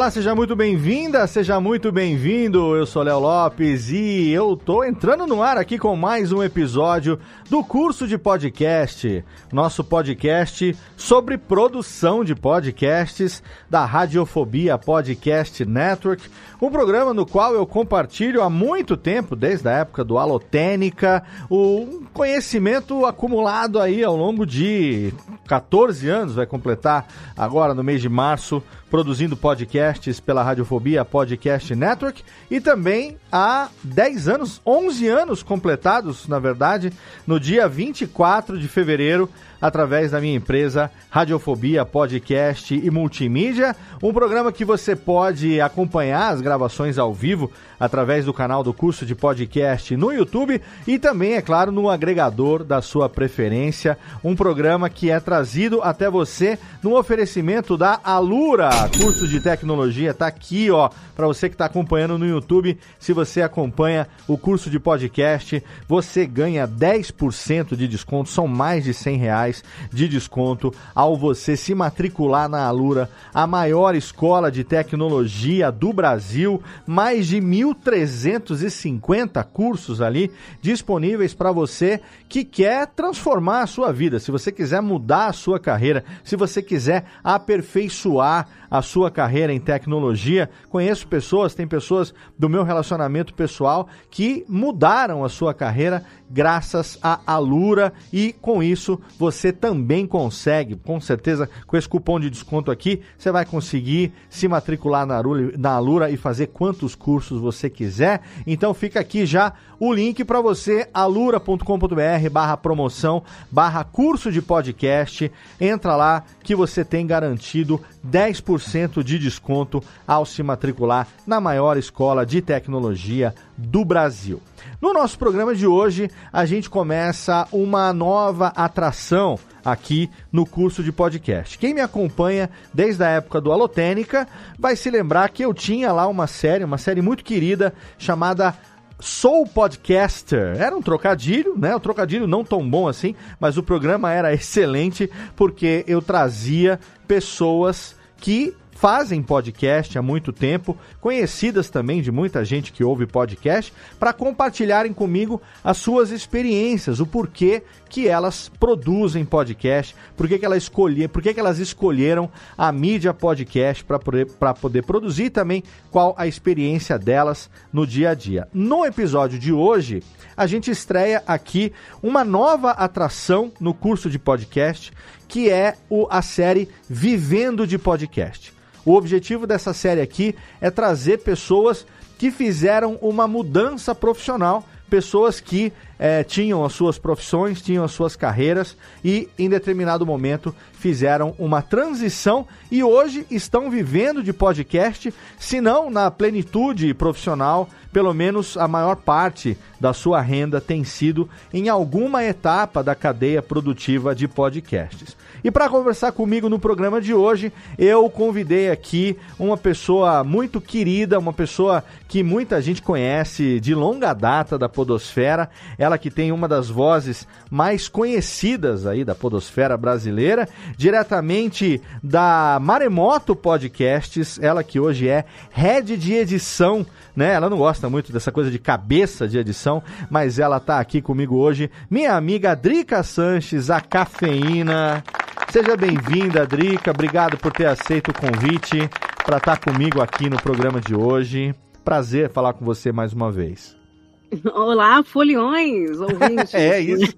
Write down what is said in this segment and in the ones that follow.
Olá, seja muito bem-vinda, seja muito bem-vindo. Eu sou Léo Lopes e eu tô entrando no ar aqui com mais um episódio do curso de podcast, nosso podcast sobre produção de podcasts da Radiofobia Podcast Network, um programa no qual eu compartilho há muito tempo, desde a época do Alotênica, o conhecimento acumulado aí ao longo de 14 anos, vai completar agora no mês de março produzindo podcasts pela Radiofobia Podcast Network. E também há 10 anos, 11 anos completados, na verdade, no dia 24 de fevereiro, através da minha empresa Radiofobia Podcast e Multimídia, um programa que você pode acompanhar as gravações ao vivo através do canal do curso de podcast no YouTube e também, é claro, no agregador da sua preferência, um programa que é trazido até você no oferecimento da Alura, curso de tecnologia, tá aqui, ó, para você que está acompanhando no YouTube, se você acompanha o curso de podcast, você ganha 10% de desconto, são mais de 100 reais de desconto ao você se matricular na Alura, a maior escola de tecnologia do Brasil, mais de 1.350 cursos ali disponíveis para você que quer transformar a sua vida, se você quiser mudar a sua carreira, se você quiser aperfeiçoar a sua carreira em tecnologia. Conheço pessoas, tem pessoas do meu relacionamento pessoal que mudaram a sua carreira graças à Alura e com isso você também consegue, com certeza, com esse cupom de desconto aqui, você vai conseguir se matricular na Alura, e fazer quantos cursos você quiser. Então fica aqui já o link para você, alura.com.br barra promoção, barra curso de podcast. Entra lá que você tem garantido 10% de desconto ao se matricular na maior escola de tecnologia do Brasil. No nosso programa de hoje, a gente começa uma nova atração aqui no curso de podcast. Quem me acompanha desde a época do Alotênica vai se lembrar que eu tinha lá uma série, uma série muito querida chamada Sou Podcaster. Era um trocadilho, né? Um trocadilho não tão bom assim, mas o programa era excelente porque eu trazia pessoas que fazem podcast há muito tempo, conhecidas também de muita gente que ouve podcast, para compartilharem comigo as suas experiências, o porquê que elas produzem podcast, por que, que, ela escolher, por que, que elas escolheram a mídia podcast para poder, poder produzir e também qual a experiência delas no dia a dia. No episódio de hoje, a gente estreia aqui uma nova atração no curso de podcast, que é o, a série Vivendo de Podcast. O objetivo dessa série aqui é trazer pessoas que fizeram uma mudança profissional, pessoas que é, tinham as suas profissões, tinham as suas carreiras e em determinado momento fizeram uma transição e hoje estão vivendo de podcast, se não na plenitude profissional, pelo menos a maior parte da sua renda tem sido em alguma etapa da cadeia produtiva de podcasts. E para conversar comigo no programa de hoje, eu convidei aqui uma pessoa muito querida, uma pessoa que muita gente conhece de longa data da Podosfera, ela que tem uma das vozes mais conhecidas aí da Podosfera brasileira, diretamente da Maremoto Podcasts, ela que hoje é head de edição né? Ela não gosta muito dessa coisa de cabeça de edição, mas ela tá aqui comigo hoje, minha amiga Drica Sanches, a cafeína. Seja bem-vinda, Drica. Obrigado por ter aceito o convite para estar tá comigo aqui no programa de hoje. Prazer falar com você mais uma vez. Olá, foliões, ouvintes. é isso.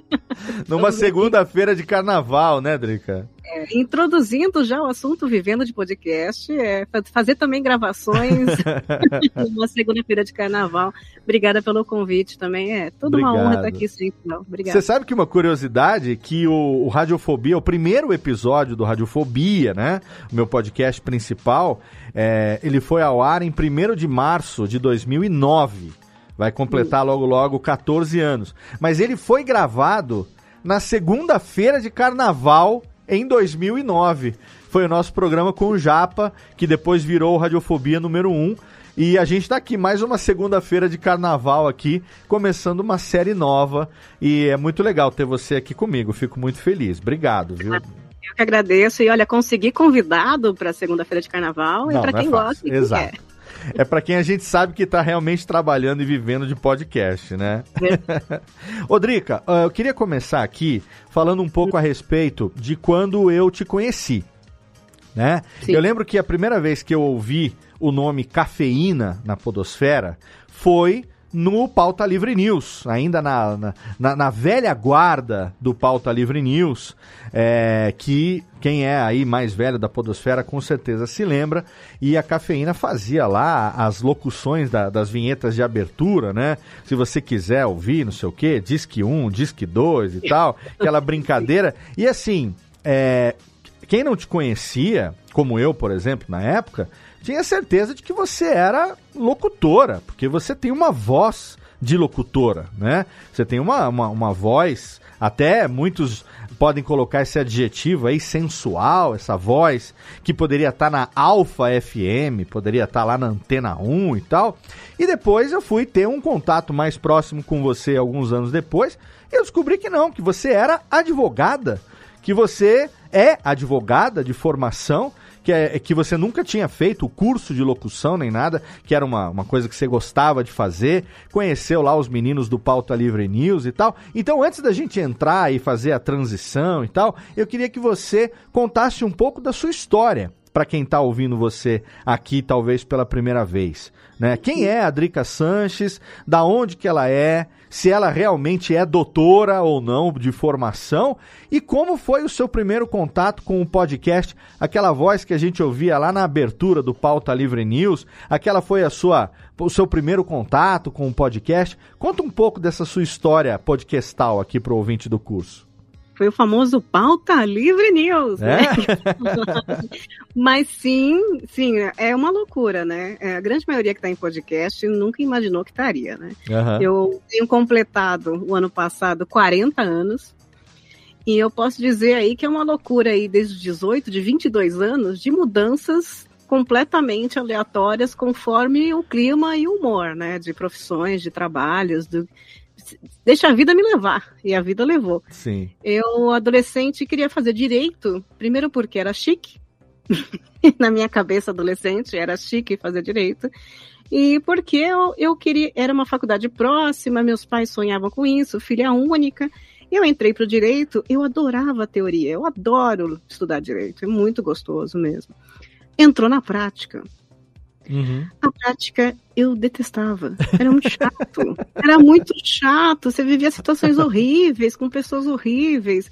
Numa segunda-feira de carnaval, né, Drica? É, introduzindo já o assunto Vivendo de Podcast, é, fazer também gravações numa segunda-feira de carnaval. Obrigada pelo convite também. É toda Obrigado. uma honra estar aqui sempre. Obrigada. Você sabe que uma curiosidade que o, o Radiofobia, o primeiro episódio do Radiofobia, né? O meu podcast principal, é, ele foi ao ar em 1 de março de 2009. Vai completar logo logo 14 anos. Mas ele foi gravado na segunda-feira de carnaval em 2009. Foi o nosso programa com o Japa, que depois virou Radiofobia número 1. E a gente está aqui mais uma segunda-feira de carnaval aqui, começando uma série nova. E é muito legal ter você aqui comigo. Fico muito feliz. Obrigado, viu? Eu que agradeço. E olha, consegui convidado para segunda-feira de carnaval Não, e para quem é gosta. Exato. Quer é para quem a gente sabe que está realmente trabalhando e vivendo de podcast, né? É. Drica, eu queria começar aqui falando um pouco a respeito de quando eu te conheci, né? Sim. Eu lembro que a primeira vez que eu ouvi o nome cafeína na podosfera foi no Pauta Livre News, ainda na, na, na velha guarda do Pauta Livre News, é, que quem é aí mais velho da Podosfera com certeza se lembra, e a cafeína fazia lá as locuções da, das vinhetas de abertura, né? Se você quiser ouvir, não sei o quê, Disque 1, Disque 2 e tal, aquela brincadeira. E assim, é, quem não te conhecia, como eu, por exemplo, na época, tinha certeza de que você era locutora, porque você tem uma voz de locutora, né? Você tem uma, uma, uma voz, até muitos podem colocar esse adjetivo aí, sensual, essa voz, que poderia estar tá na Alfa FM, poderia estar tá lá na Antena 1 e tal. E depois eu fui ter um contato mais próximo com você alguns anos depois, e eu descobri que não, que você era advogada, que você é advogada de formação que, é, que você nunca tinha feito o curso de locução nem nada, que era uma, uma coisa que você gostava de fazer, conheceu lá os meninos do Pauta Livre News e tal. Então, antes da gente entrar e fazer a transição e tal, eu queria que você contasse um pouco da sua história para quem está ouvindo você aqui, talvez pela primeira vez. Né? Quem é a Drica Sanches? Da onde que ela é? Se ela realmente é doutora ou não de formação? E como foi o seu primeiro contato com o podcast? Aquela voz que a gente ouvia lá na abertura do Pauta Livre News, aquela foi a sua o seu primeiro contato com o podcast? Conta um pouco dessa sua história podcastal aqui para o ouvinte do curso. Foi o famoso pauta livre news, né? é? Mas sim, sim, é uma loucura, né? É, a grande maioria que está em podcast nunca imaginou que estaria, né? Uhum. Eu tenho completado o ano passado 40 anos. E eu posso dizer aí que é uma loucura aí desde os 18, de 22 anos, de mudanças completamente aleatórias conforme o clima e o humor, né? De profissões, de trabalhos, do, deixa a vida me levar. E a vida levou. Sim. Eu, adolescente, queria fazer direito, primeiro porque era chique. Na minha cabeça, adolescente, era chique fazer direito. E porque eu, eu queria, era uma faculdade próxima, meus pais sonhavam com isso, filha única. Eu entrei para o direito, eu adorava a teoria, eu adoro estudar direito, é muito gostoso mesmo. Entrou na prática. Uhum. A prática eu detestava. Era muito chato. Era muito chato. Você vivia situações horríveis, com pessoas horríveis.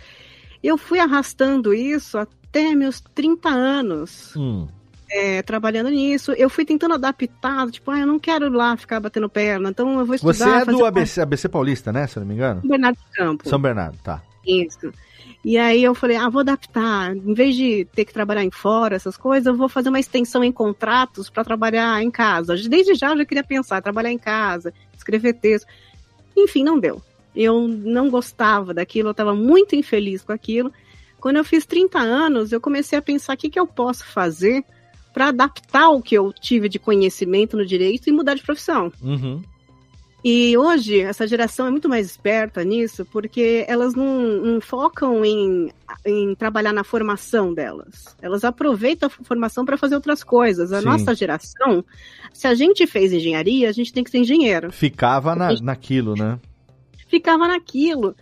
Eu fui arrastando isso até meus 30 anos. Hum. É, trabalhando nisso, eu fui tentando adaptar, tipo, ah, eu não quero lá ficar batendo perna, então eu vou estudar. Você é do ABC, ABC Paulista, né? Se eu não me engano? São Bernardo do Campo. São Bernardo, tá. Isso. E aí eu falei, ah, vou adaptar. Em vez de ter que trabalhar em fora, essas coisas, eu vou fazer uma extensão em contratos para trabalhar em casa. Desde já eu já queria pensar, trabalhar em casa, escrever texto. Enfim, não deu. Eu não gostava daquilo, eu estava muito infeliz com aquilo. Quando eu fiz 30 anos, eu comecei a pensar o que, que eu posso fazer para adaptar o que eu tive de conhecimento no direito e mudar de profissão. Uhum. E hoje, essa geração é muito mais esperta nisso, porque elas não, não focam em, em, trabalhar na formação delas. Elas aproveitam a formação para fazer outras coisas. A Sim. nossa geração, se a gente fez engenharia, a gente tem que ser engenheiro. Ficava na, gente... naquilo, né? Ficava naquilo.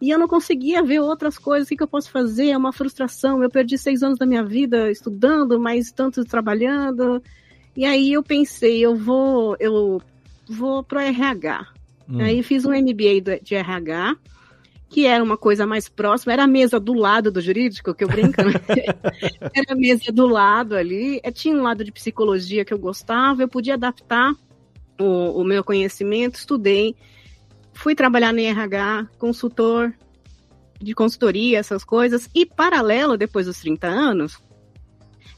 E eu não conseguia ver outras coisas. O que, que eu posso fazer? É uma frustração. Eu perdi seis anos da minha vida estudando, mas tanto trabalhando. E aí eu pensei, eu vou, eu vou pro RH. Hum. Aí fiz um MBA de RH que era uma coisa mais próxima, era a mesa do lado do jurídico, que eu brinco, né? era a mesa do lado ali, eh, tinha um lado de psicologia que eu gostava, eu podia adaptar o, o meu conhecimento, estudei, fui trabalhar no RH, consultor de consultoria, essas coisas, e paralelo, depois dos 30 anos,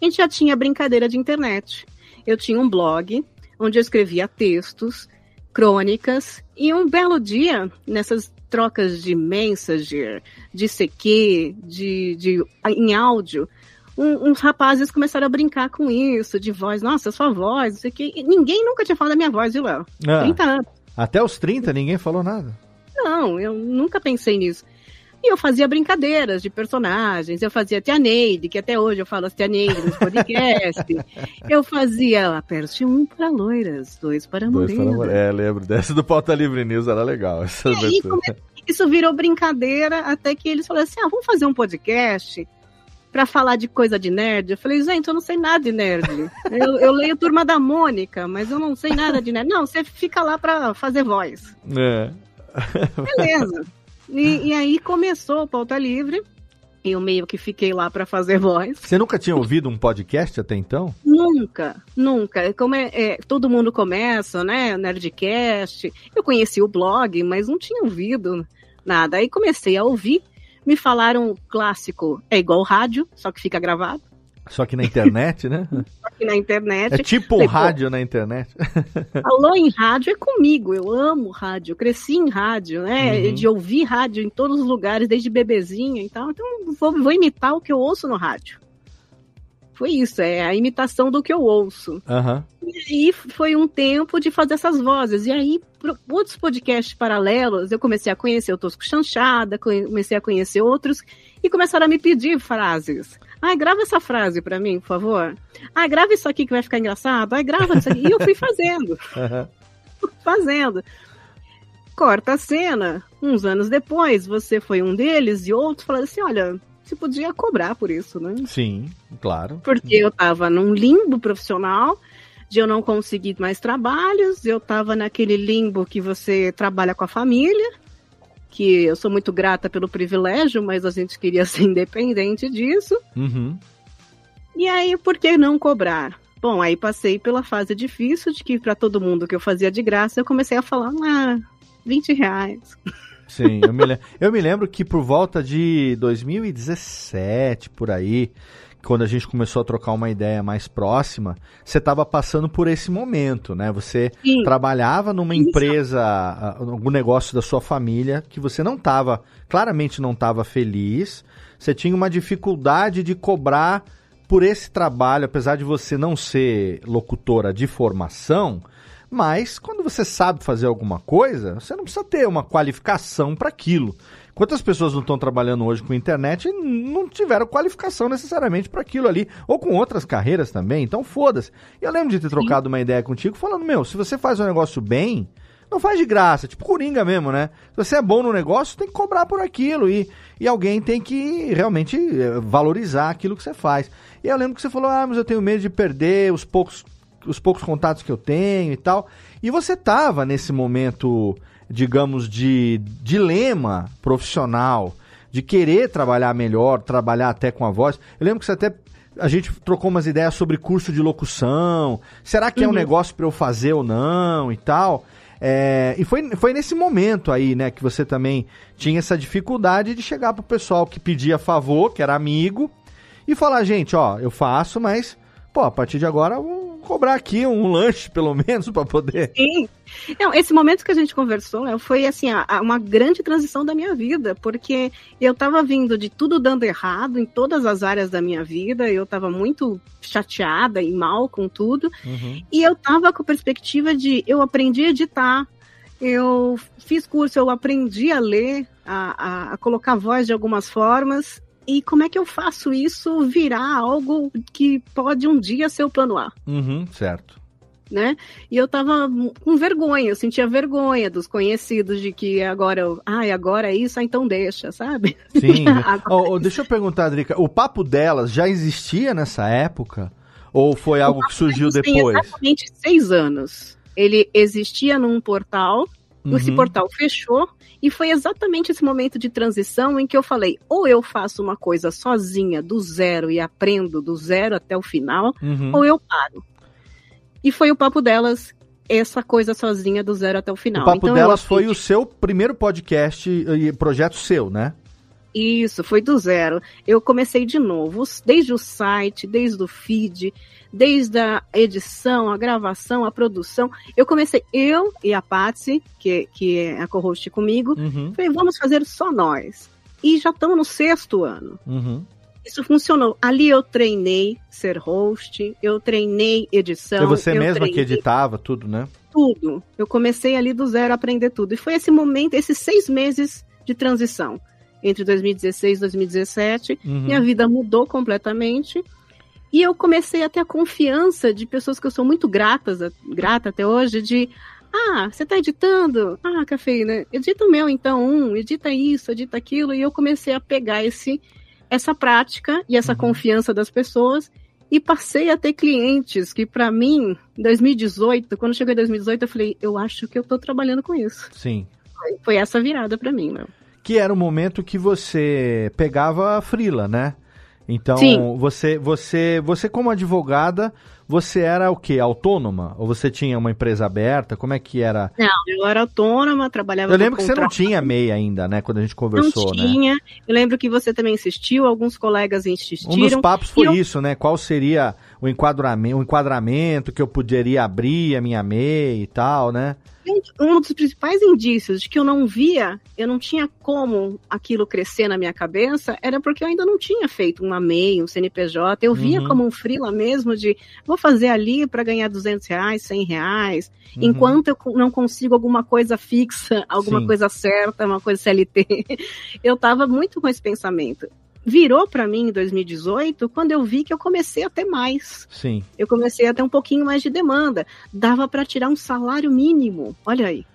a gente já tinha brincadeira de internet. Eu tinha um blog onde eu escrevia textos, crônicas, e um belo dia, nessas trocas de Messenger, de CQ, de, de, em áudio, um, uns rapazes começaram a brincar com isso, de voz, nossa, sua voz, não sei o quê. ninguém nunca tinha falado da minha voz, viu, Léo? Ah, 30 anos. Até os 30 ninguém falou nada? Não, eu nunca pensei nisso. E eu fazia brincadeiras de personagens, eu fazia Tia Neide, que até hoje eu falo as Tia Neide nos podcasts. eu fazia aperte um para loiras, dois para morenas. É, lembro dessa do Pauta Livre News, era legal. Essa e aí, isso virou brincadeira, até que eles falaram assim, ah, vamos fazer um podcast para falar de coisa de nerd. Eu falei, gente, eu não sei nada de nerd. eu, eu, leio Turma da Mônica, mas eu não sei nada de nerd. Não, você fica lá para fazer voz. É. Beleza. E, e aí começou o Pauta Livre. Eu meio que fiquei lá para fazer voz. Você nunca tinha ouvido um podcast até então? Nunca, nunca. Como é, é, todo mundo começa, né? Nerdcast. Eu conheci o blog, mas não tinha ouvido nada. Aí comecei a ouvir. Me falaram clássico, é igual rádio, só que fica gravado. Só que na internet, né? Só que na internet. É tipo um rádio na internet. Falou em rádio é comigo. Eu amo rádio. Cresci em rádio, né? Uhum. De ouvir rádio em todos os lugares, desde bebezinha e tal. Então, vou, vou imitar o que eu ouço no rádio. Foi isso, é a imitação do que eu ouço. Uhum. E aí foi um tempo de fazer essas vozes. E aí, outros podcasts paralelos, eu comecei a conhecer o Tosco Chanchada, comecei a conhecer outros, e começaram a me pedir frases. Ai, grava essa frase para mim, por favor. Ai, grava isso aqui que vai ficar engraçado. Ai, grava isso aqui. E eu fui fazendo. fazendo. Corta a cena. Uns anos depois, você foi um deles e outros falaram assim: olha, você podia cobrar por isso, né? Sim, claro. Porque eu tava num limbo profissional de eu não conseguir mais trabalhos, eu tava naquele limbo que você trabalha com a família, que eu sou muito grata pelo privilégio, mas a gente queria ser independente disso. Uhum. E aí, por que não cobrar? Bom, aí passei pela fase difícil de que para todo mundo que eu fazia de graça, eu comecei a falar, ah, 20 reais. Sim, eu me, eu me lembro que por volta de 2017, por aí, quando a gente começou a trocar uma ideia mais próxima, você estava passando por esse momento, né? Você Sim. trabalhava numa Isso. empresa, algum negócio da sua família que você não estava, claramente não estava feliz. Você tinha uma dificuldade de cobrar por esse trabalho, apesar de você não ser locutora de formação. Mas quando você sabe fazer alguma coisa, você não precisa ter uma qualificação para aquilo. Quantas pessoas não estão trabalhando hoje com internet e não tiveram qualificação necessariamente para aquilo ali, ou com outras carreiras também, então foda-se. Eu lembro de ter trocado uma ideia contigo falando, meu, se você faz um negócio bem, não faz de graça, tipo coringa mesmo, né? Se você é bom no negócio, tem que cobrar por aquilo e, e alguém tem que realmente eh, valorizar aquilo que você faz. E eu lembro que você falou, ah, mas eu tenho medo de perder os poucos, os poucos contatos que eu tenho e tal. E você tava nesse momento digamos, de dilema profissional, de querer trabalhar melhor, trabalhar até com a voz. Eu lembro que você até a gente trocou umas ideias sobre curso de locução. Será que uhum. é um uhum. negócio para eu fazer ou não e tal? É, e foi, foi nesse momento aí, né, que você também tinha essa dificuldade de chegar pro pessoal que pedia favor, que era amigo, e falar, gente, ó, eu faço, mas, pô, a partir de agora cobrar aqui um lanche, pelo menos, para poder. Sim. Não, esse momento que a gente conversou né, foi assim a, a, uma grande transição da minha vida, porque eu estava vindo de tudo dando errado em todas as áreas da minha vida, eu estava muito chateada e mal com tudo, uhum. e eu estava com a perspectiva de eu aprendi a editar, eu fiz curso, eu aprendi a ler, a, a, a colocar voz de algumas formas, e como é que eu faço isso virar algo que pode um dia ser o plano A? Uhum, certo. Né? E eu tava com vergonha, eu sentia vergonha dos conhecidos de que agora, ai, ah, agora é isso, ah, então deixa, sabe? Sim. oh, oh, deixa eu perguntar, Drica, o papo delas já existia nessa época? Ou foi algo que surgiu depois? Tem exatamente seis anos. Ele existia num portal Uhum. Esse portal fechou e foi exatamente esse momento de transição em que eu falei: ou eu faço uma coisa sozinha, do zero, e aprendo do zero até o final, uhum. ou eu paro. E foi o papo delas essa coisa sozinha do zero até o final. O papo então, delas foi o seu primeiro podcast e projeto seu, né? Isso, foi do zero. Eu comecei de novo, desde o site, desde o feed, desde a edição, a gravação, a produção. Eu comecei, eu e a Patsy, que, que é a co-host comigo, uhum. falei, vamos fazer só nós. E já estamos no sexto ano. Uhum. Isso funcionou. Ali eu treinei ser host, eu treinei edição. E você mesma treinei... que editava tudo, né? Tudo. Eu comecei ali do zero a aprender tudo. E foi esse momento, esses seis meses de transição entre 2016 e 2017. Uhum. Minha vida mudou completamente. E eu comecei a ter a confiança de pessoas que eu sou muito gratas, grata até hoje, de ah, você está editando? Ah, cafeína, edita o meu então, um, edita isso, edita aquilo. E eu comecei a pegar esse, essa prática e essa uhum. confiança das pessoas e passei a ter clientes que, para mim, em 2018, quando cheguei em 2018, eu falei, eu acho que eu estou trabalhando com isso. Sim. Foi essa virada para mim, meu que era o momento que você pegava a frila, né? Então, Sim. você você você como advogada, você era o quê? Autônoma? Ou você tinha uma empresa aberta? Como é que era? Não, eu era autônoma, trabalhava Eu lembro que você não tinha MEI ainda, né, quando a gente conversou, não né? tinha. Né? Eu lembro que você também insistiu, alguns colegas insistiram. Um dos papos foi eu... isso, né? Qual seria o enquadramento, o enquadramento que eu poderia abrir a minha MEI e tal, né? um dos principais indícios de que eu não via, eu não tinha como aquilo crescer na minha cabeça, era porque eu ainda não tinha feito uma MEI, um CNPJ. Eu via uhum. como um freela mesmo de vou fazer ali para ganhar 200 reais, 100 reais, uhum. enquanto eu não consigo alguma coisa fixa, alguma Sim. coisa certa, uma coisa CLT. Eu estava muito com esse pensamento virou para mim em 2018 quando eu vi que eu comecei a ter mais. Sim. Eu comecei a ter um pouquinho mais de demanda. Dava para tirar um salário mínimo. Olha aí.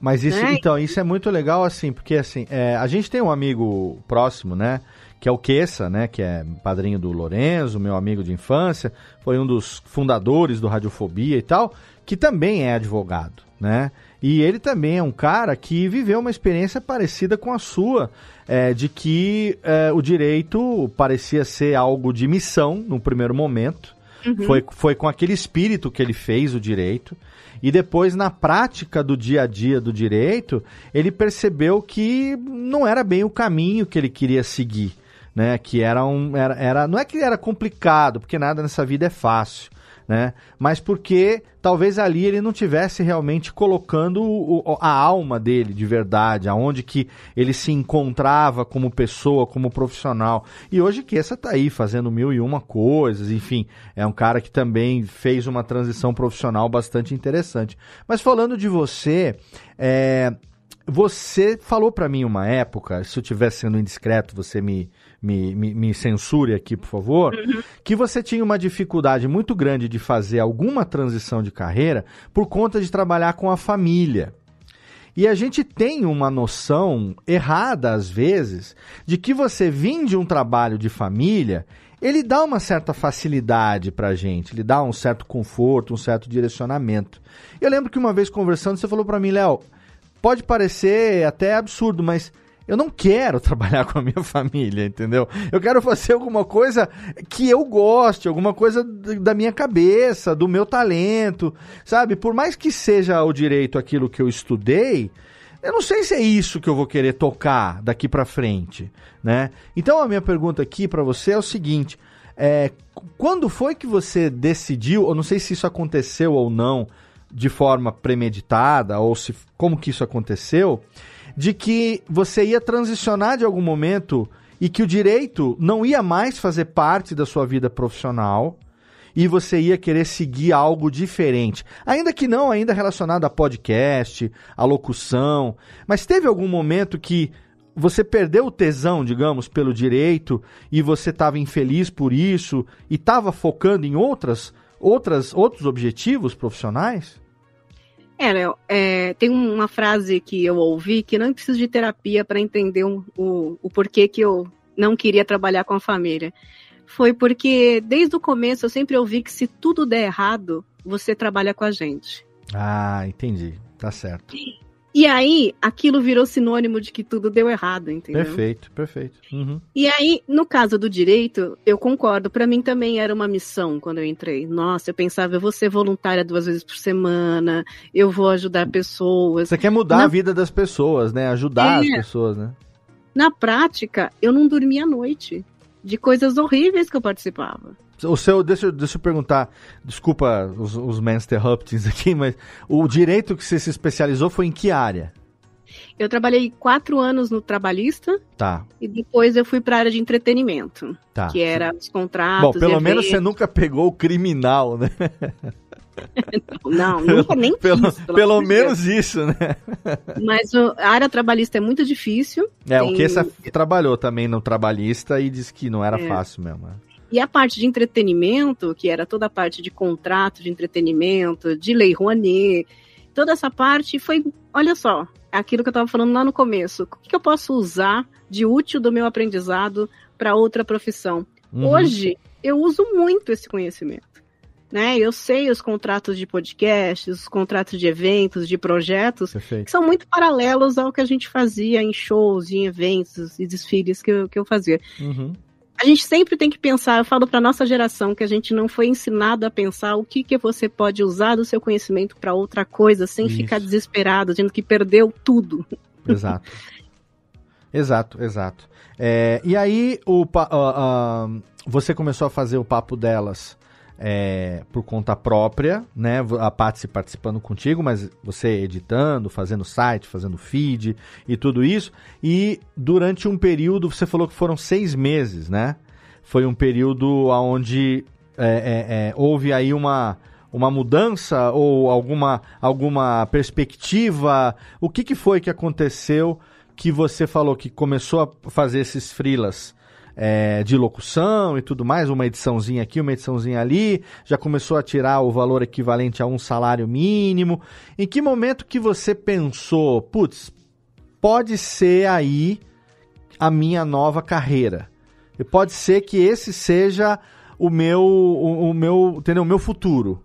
Mas isso, né? então, isso é muito legal, assim, porque assim, é, a gente tem um amigo próximo, né? Que é o Queça, né? Que é padrinho do Lorenzo, meu amigo de infância, foi um dos fundadores do Radiofobia e tal, que também é advogado, né? E ele também é um cara que viveu uma experiência parecida com a sua, é, de que é, o direito parecia ser algo de missão no primeiro momento. Uhum. Foi, foi com aquele espírito que ele fez o direito. E depois, na prática do dia a dia do direito, ele percebeu que não era bem o caminho que ele queria seguir. Né? Que era um. Era, era, não é que era complicado, porque nada nessa vida é fácil né? Mas porque talvez ali ele não tivesse realmente colocando o, a alma dele de verdade, aonde que ele se encontrava como pessoa, como profissional. E hoje que essa tá aí fazendo mil e uma coisas, enfim, é um cara que também fez uma transição profissional bastante interessante. Mas falando de você, é, você falou para mim uma época, se eu estiver sendo indiscreto, você me, me, me, me, censure aqui, por favor, uhum. que você tinha uma dificuldade muito grande de fazer alguma transição de carreira por conta de trabalhar com a família. E a gente tem uma noção errada, às vezes, de que você vir de um trabalho de família, ele dá uma certa facilidade pra gente, ele dá um certo conforto, um certo direcionamento. Eu lembro que uma vez conversando, você falou para mim, Léo, pode parecer até absurdo, mas eu não quero trabalhar com a minha família, entendeu? Eu quero fazer alguma coisa que eu goste, alguma coisa da minha cabeça, do meu talento, sabe? Por mais que seja o direito aquilo que eu estudei, eu não sei se é isso que eu vou querer tocar daqui para frente, né? Então a minha pergunta aqui para você é o seguinte: é, quando foi que você decidiu? Eu não sei se isso aconteceu ou não de forma premeditada ou se como que isso aconteceu, de que você ia transicionar de algum momento e que o direito não ia mais fazer parte da sua vida profissional e você ia querer seguir algo diferente. Ainda que não ainda relacionado a podcast, a locução, mas teve algum momento que você perdeu o tesão, digamos, pelo direito e você estava infeliz por isso e estava focando em outras outras, outros objetivos profissionais? É, Léo, é, tem uma frase que eu ouvi que não preciso de terapia para entender um, o, o porquê que eu não queria trabalhar com a família. Foi porque desde o começo eu sempre ouvi que se tudo der errado, você trabalha com a gente. Ah, entendi. Tá certo. E aí, aquilo virou sinônimo de que tudo deu errado, entendeu? Perfeito, perfeito. Uhum. E aí, no caso do direito, eu concordo. Para mim também era uma missão quando eu entrei. Nossa, eu pensava, eu vou ser voluntária duas vezes por semana, eu vou ajudar pessoas. Você quer mudar Na... a vida das pessoas, né? Ajudar é... as pessoas, né? Na prática, eu não dormia à noite de coisas horríveis que eu participava. O seu, deixa, deixa eu perguntar, desculpa os, os interruptings aqui, mas o direito que você se especializou foi em que área? Eu trabalhei quatro anos no trabalhista. Tá. E depois eu fui para a área de entretenimento. Tá. Que era os contratos. Bom, pelo menos você nunca pegou o criminal, né? não, nunca nem pelo, quis, pelo, pelo menos Deus. isso, né? Mas a área trabalhista é muito difícil. É, tem... o que você trabalhou também no trabalhista e disse que não era é. fácil mesmo. E a parte de entretenimento, que era toda a parte de contrato de entretenimento, de lei Rouanet, toda essa parte foi, olha só, aquilo que eu estava falando lá no começo. O que, eu posso usar de útil do meu aprendizado para outra profissão? Uhum. Hoje, eu uso muito esse conhecimento. Né? Eu sei os contratos de podcasts, os contratos de eventos, de projetos, Perfeito. que são muito paralelos ao que a gente fazia em shows, em eventos e desfiles que eu, que eu fazia. Uhum a gente sempre tem que pensar, eu falo para nossa geração que a gente não foi ensinado a pensar o que, que você pode usar do seu conhecimento para outra coisa, sem Isso. ficar desesperado, dizendo que perdeu tudo. Exato. exato, exato. É, e aí, o, uh, uh, você começou a fazer o papo delas é, por conta própria, né? A Patsy participando contigo, mas você editando, fazendo site, fazendo feed e tudo isso. E durante um período, você falou que foram seis meses, né? Foi um período onde é, é, é, houve aí uma, uma mudança ou alguma, alguma perspectiva? O que, que foi que aconteceu que você falou que começou a fazer esses freelas? É, de locução e tudo mais, uma ediçãozinha aqui, uma ediçãozinha ali, já começou a tirar o valor equivalente a um salário mínimo. Em que momento que você pensou, putz, pode ser aí a minha nova carreira? E pode ser que esse seja o meu, o, o meu, entendeu? O meu futuro.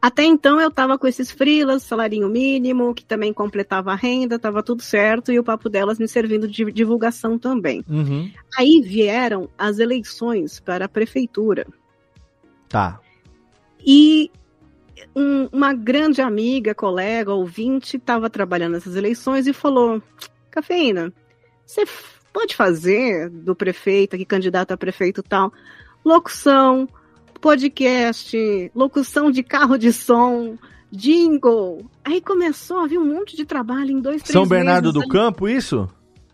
Até então eu estava com esses frilas, salarinho mínimo, que também completava a renda, estava tudo certo, e o papo delas me servindo de divulgação também. Uhum. Aí vieram as eleições para a prefeitura. Tá. E um, uma grande amiga, colega, ouvinte, estava trabalhando nessas eleições e falou: Cafeína, você pode fazer do prefeito, aqui candidato a prefeito tal, locução, podcast, locução de carro de som, jingle. Aí começou a vir um monte de trabalho em dois, três São Bernardo meses, do Campo, isso?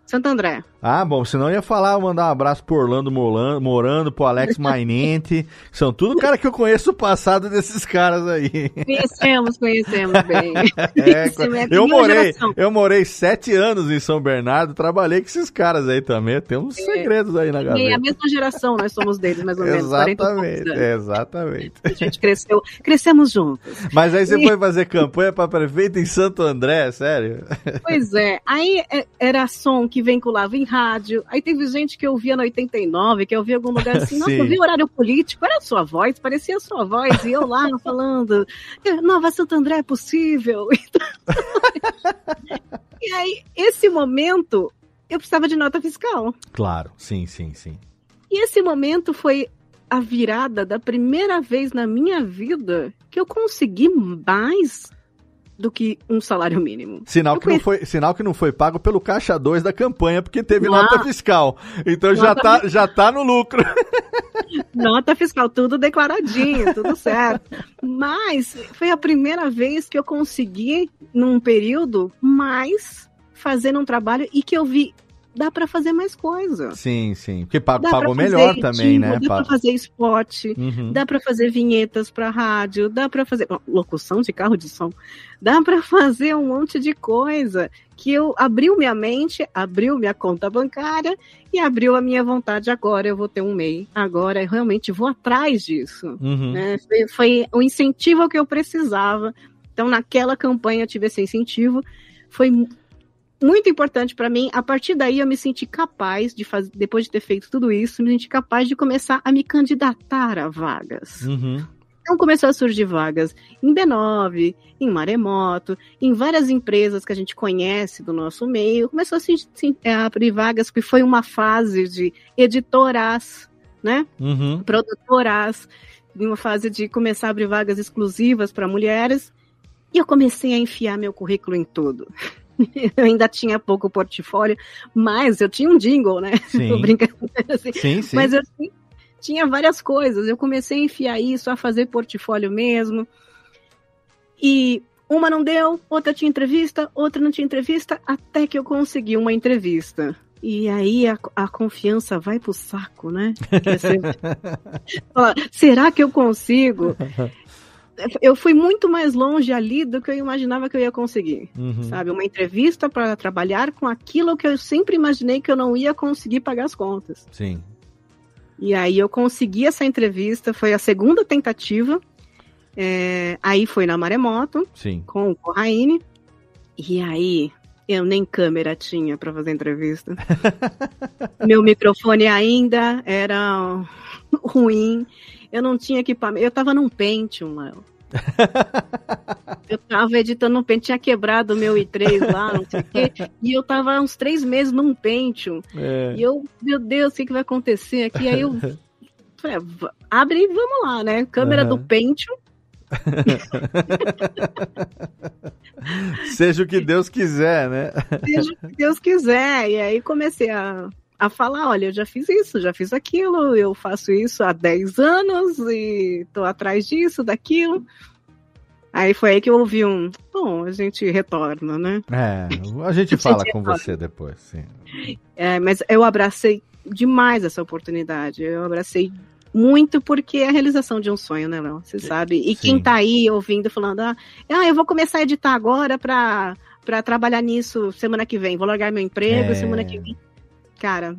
Santo André. Ah, bom, senão eu ia falar, mandar um abraço pro Orlando Morando, Morando pro Alex Mainente. São tudo cara que eu conheço o passado desses caras aí. Conhecemos, conhecemos bem. É, é eu morei, eu morei sete anos em São Bernardo, trabalhei com esses caras aí também. Tem uns é. segredos aí na galera. E a mesma geração nós somos deles, mais ou menos. Exatamente, exatamente. A gente cresceu, crescemos juntos. Mas aí você e... foi fazer campanha para prefeito em Santo André, sério? Pois é, aí é, era som que vinculava em rádio. Aí teve gente que eu via no 89, que eu via em algum lugar assim, nossa, eu vi horário político, era a sua voz, parecia a sua voz, e eu lá falando, Nova Santo André é possível. e aí, esse momento, eu precisava de nota fiscal. Claro, sim, sim, sim. E esse momento foi a virada da primeira vez na minha vida que eu consegui mais do que um salário mínimo. Sinal que, não foi, sinal que não foi pago pelo caixa 2 da campanha, porque teve nota fiscal. Então nota já, tá, já tá no lucro. Nota fiscal, tudo declaradinho, tudo certo. Mas foi a primeira vez que eu consegui, num período, mais fazer um trabalho e que eu vi dá para fazer mais coisa. Sim, sim. Porque pa dá pagou melhor também, né? Dá para fazer spot, uhum. dá para fazer vinhetas para rádio, dá para fazer locução de carro de som, dá para fazer um monte de coisa que eu abriu minha mente, abriu minha conta bancária e abriu a minha vontade. Agora eu vou ter um MEI. Agora eu realmente vou atrás disso. Uhum. Né? Foi, foi o incentivo que eu precisava. Então, naquela campanha eu tive esse incentivo. Foi muito importante para mim. A partir daí eu me senti capaz de fazer, depois de ter feito tudo isso, me senti capaz de começar a me candidatar a vagas. Uhum. Então começou a surgir vagas em B9, em Maremoto, em várias empresas que a gente conhece do nosso meio. Começou a, se, a abrir vagas, que foi uma fase de editoras, né? Uhum. Produtoras, uma fase de começar a abrir vagas exclusivas para mulheres. E eu comecei a enfiar meu currículo em tudo. eu ainda tinha pouco portfólio, mas eu tinha um jingle, né? Sim. assim. sim, sim. Mas eu tinha várias coisas. Eu comecei a enfiar isso, a fazer portfólio mesmo. E uma não deu, outra tinha entrevista, outra não tinha entrevista, até que eu consegui uma entrevista. E aí a, a confiança vai pro saco, né? Você, será que eu consigo? Eu fui muito mais longe ali do que eu imaginava que eu ia conseguir, uhum. sabe? Uma entrevista para trabalhar com aquilo que eu sempre imaginei que eu não ia conseguir pagar as contas. Sim. E aí eu consegui essa entrevista, foi a segunda tentativa. É, aí foi na Maremoto, Sim. com o Corraine. E aí eu nem câmera tinha para fazer entrevista. Meu microfone ainda era ruim. Eu não tinha equipamento. Eu tava num Pentium, Léo. eu tava editando um Pentium, tinha quebrado o meu i3 lá, não sei o quê. E eu tava uns três meses num Pentium. É. E eu, meu Deus, o que, que vai acontecer aqui? Aí eu falei, ah, abre e vamos lá, né? Câmera Uhum. do Pentium. Seja o que Deus quiser, né? seja o que Deus quiser. E aí comecei a, a falar, olha, eu já fiz isso, já fiz aquilo, eu faço isso há 10 anos e tô atrás disso, daquilo. Aí foi aí que eu ouvi um, bom, a gente retorna, né? É, a gente fala com você depois, sim. É, mas eu abracei demais essa oportunidade. Eu abracei muito porque é a realização de um sonho, né, Léo? Você sabe. E Sim. quem tá aí ouvindo falando, ah, ah, eu vou começar a editar agora pra, pra trabalhar nisso semana que vem. Vou largar meu emprego É. semana que vem. Cara,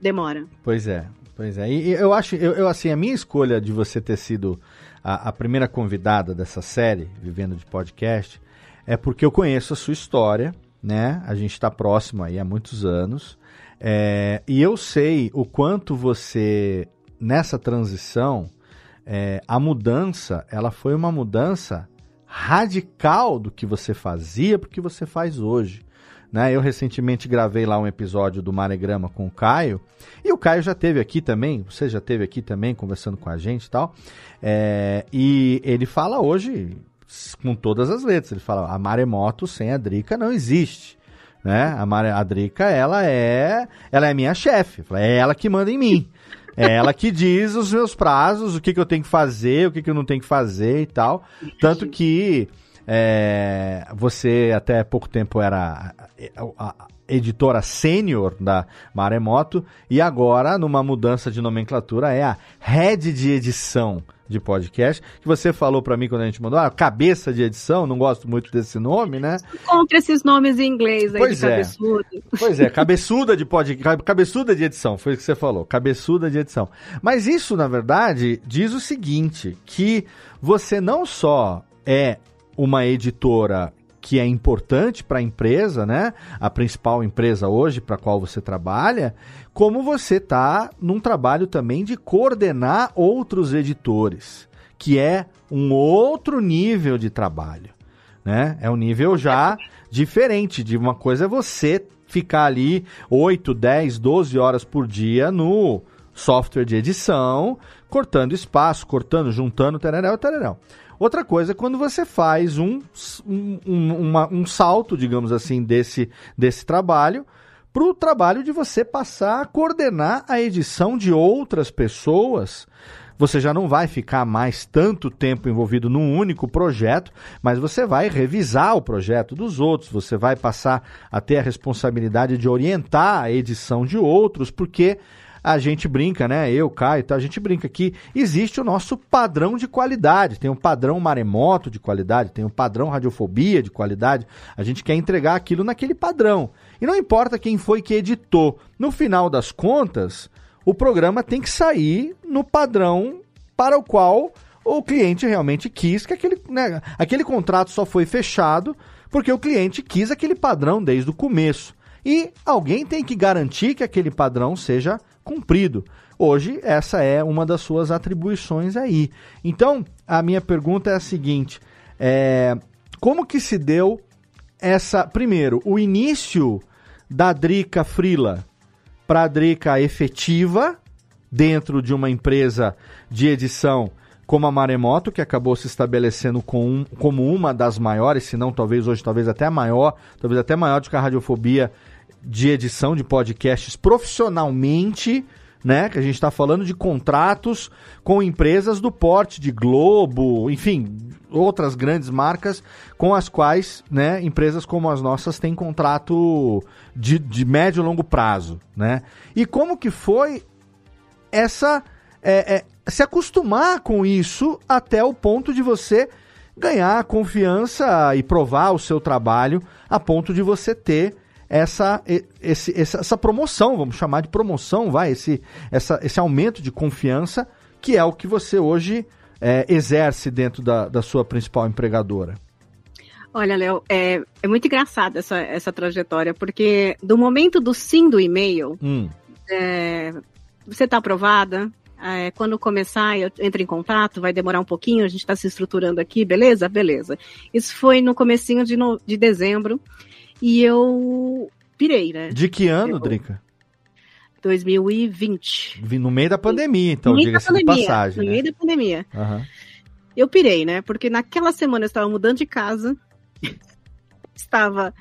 demora. Pois é, pois é. E eu acho, eu, eu, assim, a minha escolha de você ter sido a, a primeira convidada dessa série, Vivendo de Podcast, é porque eu conheço a sua história, né? A gente está próximo aí há muitos anos. É, e eu sei o quanto você, nessa transição, é, a mudança, ela foi uma mudança radical do que você fazia para o que você faz hoje. Né? Eu recentemente gravei lá um episódio do Maregrama com o Caio, e o Caio já teve aqui também, você já teve aqui também conversando com a gente e tal. É, e ele fala hoje com todas as letras, ele fala: a maremoto sem a Drica não existe. Né? A, Mare, a Drica, ela é, ela é minha chefe, é ela que manda em mim. É ela que diz os meus prazos, o que, que eu tenho que fazer, o que, que eu não tenho que fazer e tal. Tanto que é, você até pouco tempo era a, editora sênior da Maremoto e agora, numa mudança de nomenclatura, é a head de edição de podcast, que você falou para mim quando a gente mandou, ah, cabeça de edição, não gosto muito desse nome, né? Encontre esses nomes em inglês aí Pois de é. cabeçudo. Pois é, cabeçuda de podcast, cabeçuda de edição, foi o que você falou, cabeçuda de edição. Mas isso, na verdade, diz o seguinte, que você não só é uma editora que é importante para a empresa, né? A principal empresa hoje para qual você trabalha, como você está num trabalho também de coordenar outros editores, que é um outro nível de trabalho, né? É um nível já diferente de uma coisa é você ficar ali 8, 10, 12 horas por dia no software de edição, cortando espaço, cortando, juntando, tereréu, tereréu. Outra coisa é quando você faz um, um, uma, um salto, digamos assim, desse, desse trabalho para o trabalho de você passar a coordenar a edição de outras pessoas. Você já não vai ficar mais tanto tempo envolvido num único projeto, mas você vai revisar o projeto dos outros, você vai passar a ter a responsabilidade de orientar a edição de outros, porque a gente brinca, né? Eu, Caio, a gente brinca que existe o nosso padrão de qualidade. Tem um padrão maremoto de qualidade, tem um padrão radiofobia de qualidade. A gente quer entregar aquilo naquele padrão. E não importa quem foi que editou. No final das contas, o programa tem que sair no padrão para o qual o cliente realmente quis que aquele, né, aquele contrato só foi fechado porque o cliente quis aquele padrão desde o começo. E alguém tem que garantir que aquele padrão seja cumprido. Hoje, essa é uma das suas atribuições aí. Então, a minha pergunta é a seguinte: é, como que se deu essa. Primeiro, o início da Drica Frila para a Drica efetiva dentro de uma empresa de edição como a Maremoto, que acabou se estabelecendo com um, como uma das maiores, se não talvez hoje, talvez até a maior, talvez até maior do que a Radiofobia de edição de podcasts profissionalmente né? Que a gente está falando de contratos com empresas do porte de Globo, enfim, outras grandes marcas com as quais, né, empresas como as nossas têm contrato de, de médio e longo prazo, né? E como que foi essa é, é, se acostumar com isso até o ponto de você ganhar confiança e provar o seu trabalho a ponto de você ter essa, esse, essa promoção, vamos chamar de promoção, vai, esse, essa, esse aumento de confiança, que é o que você hoje é, exerce dentro da, da sua principal empregadora. Olha, Léo, é, é muito engraçada essa, essa trajetória, porque do momento do sim do e-mail, hum. é, você está aprovada, é, quando começar, eu entro em contato, vai demorar um pouquinho, a gente está se estruturando aqui, beleza? Beleza. Isso foi no comecinho de, no, de dezembro. E eu pirei, né? De que ano, eu... Drica? 2020. No meio da pandemia, então, diga-se de passagem. No né? meio da pandemia. Uhum. Eu pirei, né? Porque naquela semana eu estava mudando de casa. estava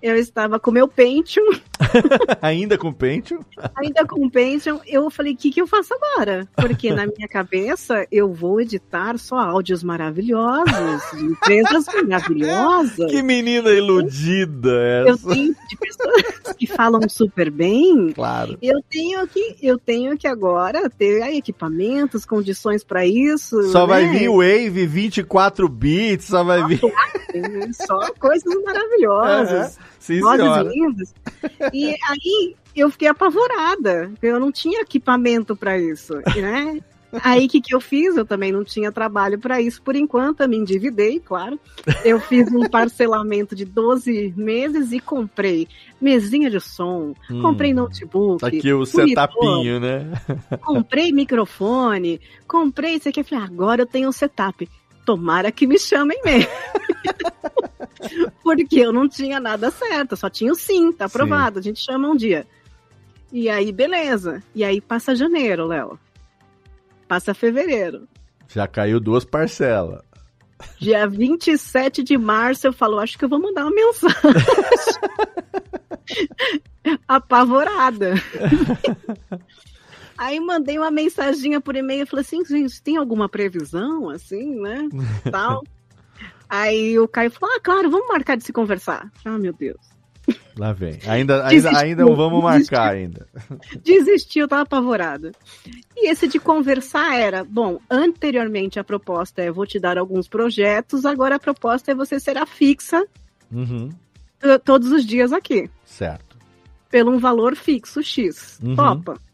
eu estava com meu Pentium. Ainda com Pentium? Ainda com Pentium. Eu falei, o que, que eu faço agora? Porque na minha cabeça eu vou editar só áudios maravilhosos, de empresas maravilhosas. Que menina iludida essa. Eu tenho de pessoas que falam super bem. Claro. Eu tenho que, eu tenho que agora ter equipamentos, condições para isso. Só né? vai vir Wave 24 bits, só vai vir. Só coisas maravilhosas. Sim, senhora. E aí eu fiquei apavorada. Eu não tinha equipamento para isso, né? Aí o que, que eu fiz? Eu também não tinha trabalho para isso por enquanto, eu me endividei, claro. Eu fiz um parcelamento de 12 meses e comprei mesinha de som, hum, comprei notebook. Tá aqui o setupinho, né? comprei microfone, comprei isso aqui. Eu falei, agora eu tenho um setup. Tomara que me chamem mesmo. Porque eu não tinha nada certo, só tinha o sim, tá aprovado, sim. a gente chama um dia. E aí, beleza. E aí passa janeiro, Léo. Passa fevereiro. Já caiu duas parcelas. Dia 27 de março eu falo, acho que eu vou mandar uma mensagem. Apavorada. Aí mandei uma mensaginha por e-mail e falei assim, gente, tem alguma previsão, assim, né? Tal. Aí o Caio falou: Ah, claro, vamos marcar de se conversar. Ah, meu Deus. Lá vem. Ainda, ainda, ainda não vamos marcar ainda. Desistiu, tava apavorada. E esse de conversar era, bom, anteriormente a proposta é vou te dar alguns projetos, agora a proposta é você será fixa uhum. todos os dias aqui. Certo. Pelo um valor fixo X. Uhum. Topa.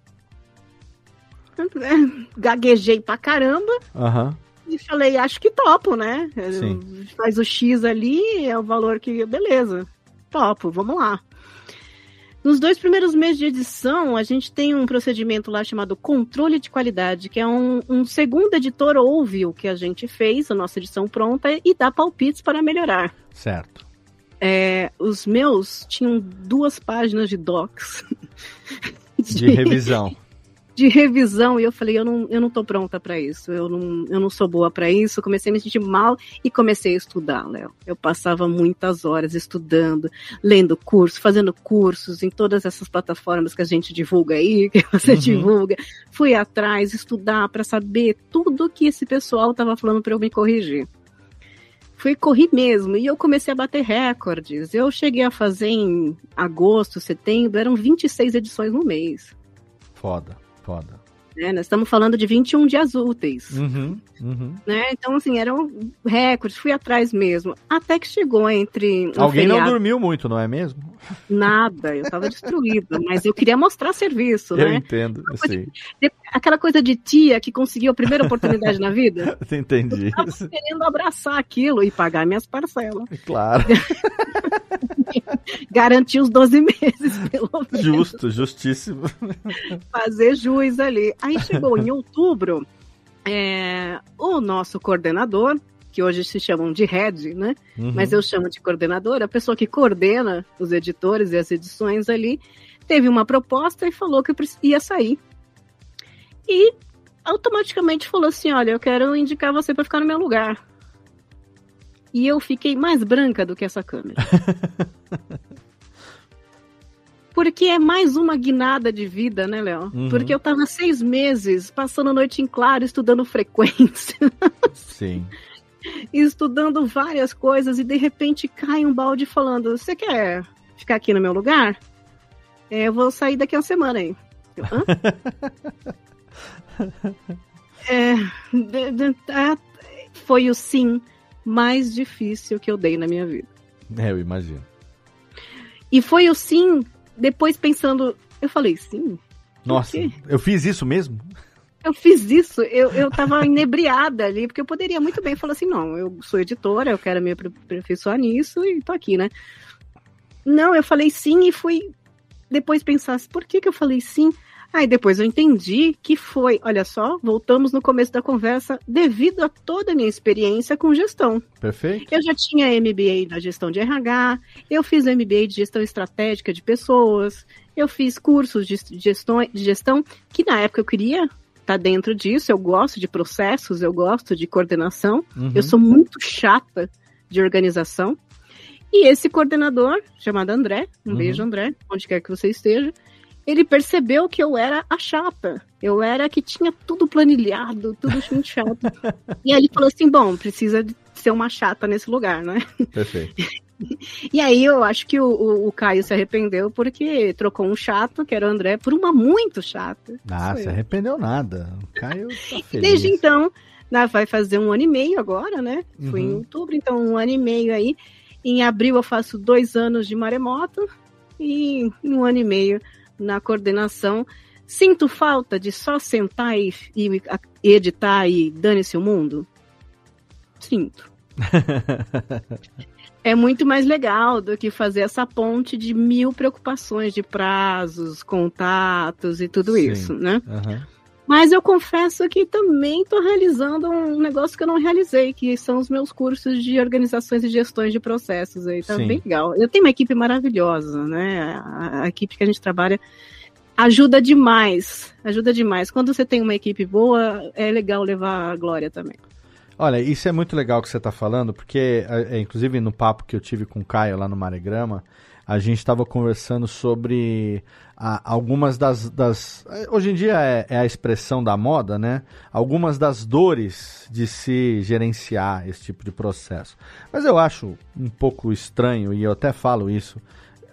Gaguejei pra caramba. Uhum e falei, acho que topo, né? Sim. Faz o X ali, é o valor que. Beleza, topo, vamos lá. Nos dois primeiros meses de edição, a gente tem um procedimento lá chamado controle de qualidade, que é um, um segundo editor ouve o que a gente fez, a nossa edição pronta, e dá palpites para melhorar. Certo. É, os meus tinham duas páginas de docs. De, de revisão de revisão e eu falei, eu não, eu não tô pronta para isso, eu não, eu não sou boa para isso. Comecei a me sentir mal e comecei a estudar, Léo. Eu passava muitas horas estudando, lendo curso, fazendo cursos em todas essas plataformas que a gente divulga aí, que você uhum. divulga. Fui atrás estudar para saber tudo que esse pessoal estava falando para eu me corrigir fui correr mesmo e eu comecei a bater recordes. Eu cheguei a fazer em agosto, setembro, eram 26 edições no mês. Foda. Foda. Né? Nós estamos falando de 21 dias úteis. Uhum, uhum. Né? Então, assim, eram recordes, fui atrás mesmo. Até que chegou entre. Um Alguém feriado... não dormiu muito, não é mesmo? Nada, eu estava destruída, mas eu queria mostrar serviço, eu né? Entendo, eu. De, aquela coisa de tia que conseguiu a primeira oportunidade na vida. Entendi. Eu estava querendo abraçar aquilo e pagar minhas parcelas. Claro. Garantir os 12 meses, pelo menos. Justo, justíssimo. Fazer juiz ali. Aí chegou em outubro, é, o nosso coordenador, que hoje se chamam de head, né? Uhum. Mas eu chamo de coordenador, a pessoa que coordena os editores e as edições ali, teve uma proposta e falou que ia sair. E automaticamente falou assim: Olha, eu quero indicar você para ficar no meu lugar. E eu fiquei mais branca do que essa câmera. Porque é mais uma guinada de vida, né, Léo? Uhum. Porque eu tava seis meses passando noite em claro, estudando frequência. Sim. estudando várias coisas e de repente cai um balde falando: Você quer ficar aqui no meu lugar? É, eu vou sair daqui a uma semana aí. Eu, de, é, foi o sim mais difícil que eu dei na minha vida. É, eu imagino. E foi o sim, depois pensando, eu falei sim. Nossa, eu fiz isso mesmo? Eu fiz isso, eu, eu tava inebriada ali, porque eu poderia muito bem falar assim, não, eu sou editora, eu quero me aperfeiçoar nisso e tô aqui, né? Não, eu falei sim e fui depois pensar, por que que eu falei sim? Aí depois eu entendi que foi, olha só, voltamos no começo da conversa, devido a toda a minha experiência com gestão. Perfeito. Eu já tinha MBA na gestão de RH, eu fiz MBA de gestão estratégica de pessoas, eu fiz cursos de gestão, de gestão que na época eu queria estar tá dentro disso, eu gosto de processos, eu gosto de coordenação, uhum. eu sou muito chata de organização. E esse coordenador, chamado André, um uhum. beijo André, onde quer que você esteja, ele percebeu que eu era a chata. Eu era a que tinha tudo planilhado, tudo muito chato. e aí ele falou assim: bom, precisa ser uma chata nesse lugar, né? Perfeito. e aí eu acho que o, o, o, Caio se arrependeu porque trocou um chato, que era o André, por uma muito chata. Ah, se arrependeu nada. O Caio tá feliz. Desde então, vai fazer um ano e meio agora, né? Uhum. Foi em outubro, então um ano e meio aí. Em abril eu faço dois anos de maremoto e em um ano e meio na coordenação. Sinto falta de só sentar e, e, editar e dane-se o mundo? Sinto. é muito mais legal do que fazer essa ponte de mil preocupações de prazos, contatos e tudo Sim. isso, né? Uhum. Mas eu confesso que também estou realizando um negócio que eu não realizei, que são os meus cursos de organizações e gestões de processos aí. Tá Sim. bem legal. Eu tenho uma equipe maravilhosa, né? A, a, equipe que a gente trabalha ajuda demais. Ajuda demais. Quando você tem uma equipe boa, é legal levar a glória também. Olha, isso é muito legal que você está falando, porque, é, inclusive no papo que eu tive com o Caio lá no Maregrama, a gente estava conversando sobre a, algumas das, das, Hoje em dia é, é, a expressão da moda, né? Algumas das dores de se gerenciar esse tipo de processo. Mas eu acho um pouco estranho, e eu até falo isso.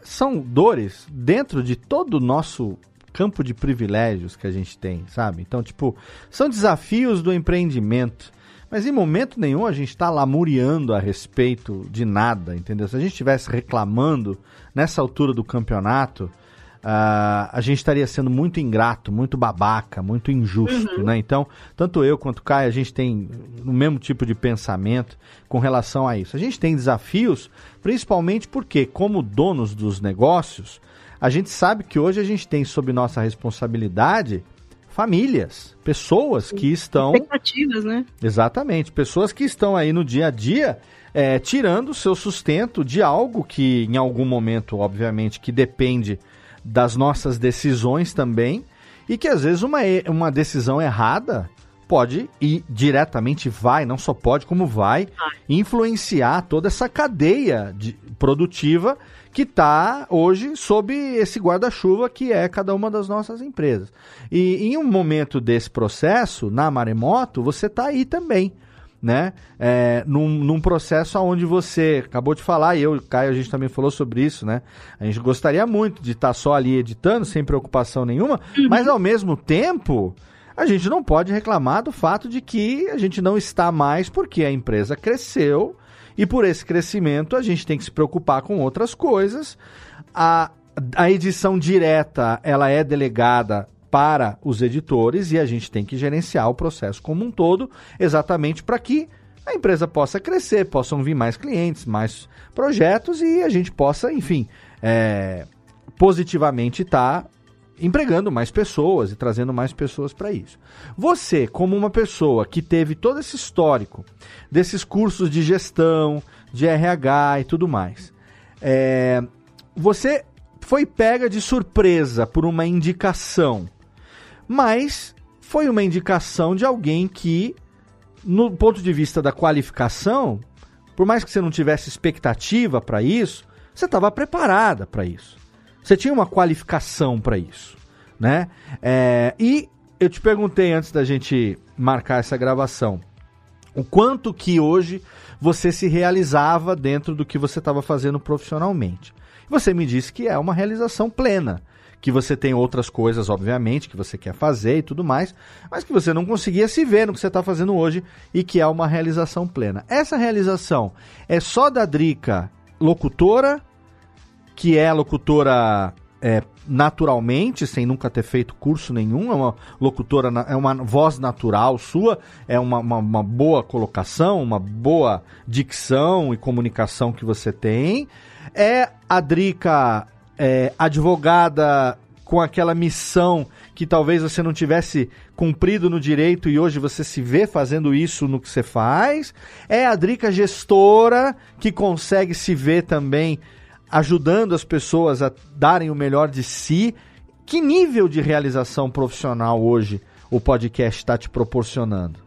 São dores dentro de todo o nosso campo de privilégios que a gente tem, sabe? Então, tipo, são desafios do empreendimento. Mas em momento nenhum a gente está lamuriando a respeito de nada, entendeu? Se a gente estivesse reclamando nessa altura do campeonato, uh, a gente estaria sendo muito ingrato, muito babaca, muito injusto, uhum. né? Então, tanto eu quanto o Caio, a gente tem o mesmo tipo de pensamento com relação a isso. A gente tem desafios, principalmente porque, como donos dos negócios, a gente sabe que hoje a gente tem sob nossa responsabilidade famílias, pessoas que estão. Expectativas, né? Exatamente, pessoas que estão aí no dia a dia é, tirando o seu sustento de algo que, em algum momento, obviamente, que depende das nossas decisões também, e que às vezes uma, uma decisão errada pode e diretamente vai, não só pode, como vai influenciar toda essa cadeia de, produtiva que está hoje sob esse guarda-chuva que é cada uma das nossas empresas. E em um momento desse processo, na Maremoto, você está aí também. Né? É, num, num, processo onde você acabou de falar, e eu e o Caio, a gente também falou sobre isso, né? A gente gostaria muito de estar tá só ali editando, sem preocupação nenhuma, uhum. mas ao mesmo tempo, a gente não pode reclamar do fato de que a gente não está mais porque a empresa cresceu e por esse crescimento, a gente tem que se preocupar com outras coisas. A, a edição direta, ela é delegada para os editores e a gente tem que gerenciar o processo como um todo, exatamente para que a empresa possa crescer, possam vir mais clientes, mais projetos e a gente possa, enfim, é, positivamente estar tá empregando mais pessoas e trazendo mais pessoas para isso. Você, como uma pessoa que teve todo esse histórico desses cursos de gestão, de RH e tudo mais, é, você foi pega de surpresa por uma indicação, mas foi uma indicação de alguém que, no ponto de vista da qualificação, por mais que você não tivesse expectativa para isso, você estava preparada para isso. Você tinha uma qualificação para isso, né? É, e eu te perguntei antes da gente marcar essa gravação, o quanto que hoje você se realizava dentro do que você estava fazendo profissionalmente. Você me disse que é uma realização plena, que você tem outras coisas, obviamente, que você quer fazer e tudo mais, mas que você não conseguia se ver no que você está fazendo hoje e que é uma realização plena. Essa realização é só da Drica locutora que é locutora é, naturalmente, sem nunca ter feito curso nenhum, é uma locutora, é uma voz natural sua, é uma, uma, uma boa colocação, uma boa dicção e comunicação que você tem. É a Drica é, advogada com aquela missão que talvez você não tivesse cumprido no direito e hoje você se vê fazendo isso no que você faz. É a Drica gestora que consegue se ver também ajudando as pessoas a darem o melhor de si. Que nível de realização profissional hoje o podcast está te proporcionando?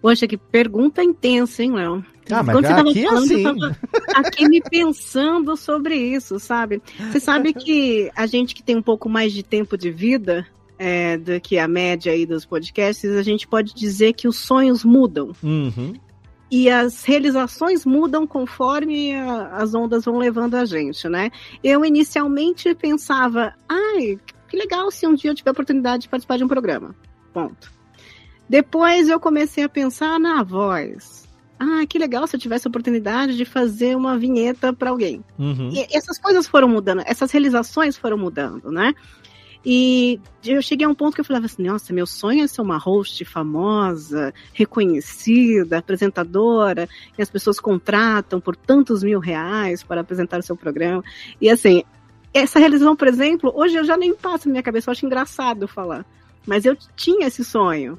Poxa, que pergunta intensa, hein, Léo? Ah, mas Quando você aqui falando, é assim. eu tava aqui me pensando sobre isso, sabe? Você sabe que a gente que tem um pouco mais de tempo de vida é, do que a média aí dos podcasts, a gente pode dizer que os sonhos mudam. Uhum e as realizações mudam conforme a, as ondas vão levando a gente, né? Eu inicialmente pensava, ai, que legal se um dia eu tiver a oportunidade de participar de um programa. Ponto. Depois eu comecei a pensar na voz. Ah, que legal se eu tivesse a oportunidade de fazer uma vinheta para alguém. Uhum. E essas coisas foram mudando, essas realizações foram mudando, né? E eu cheguei a um ponto que eu falava assim: nossa, meu sonho é ser uma host famosa, reconhecida, apresentadora, e as pessoas contratam por tantos mil reais para apresentar o seu programa. E assim, essa realização, por exemplo, hoje eu já nem passo na minha cabeça, eu acho engraçado falar. Mas eu tinha esse sonho.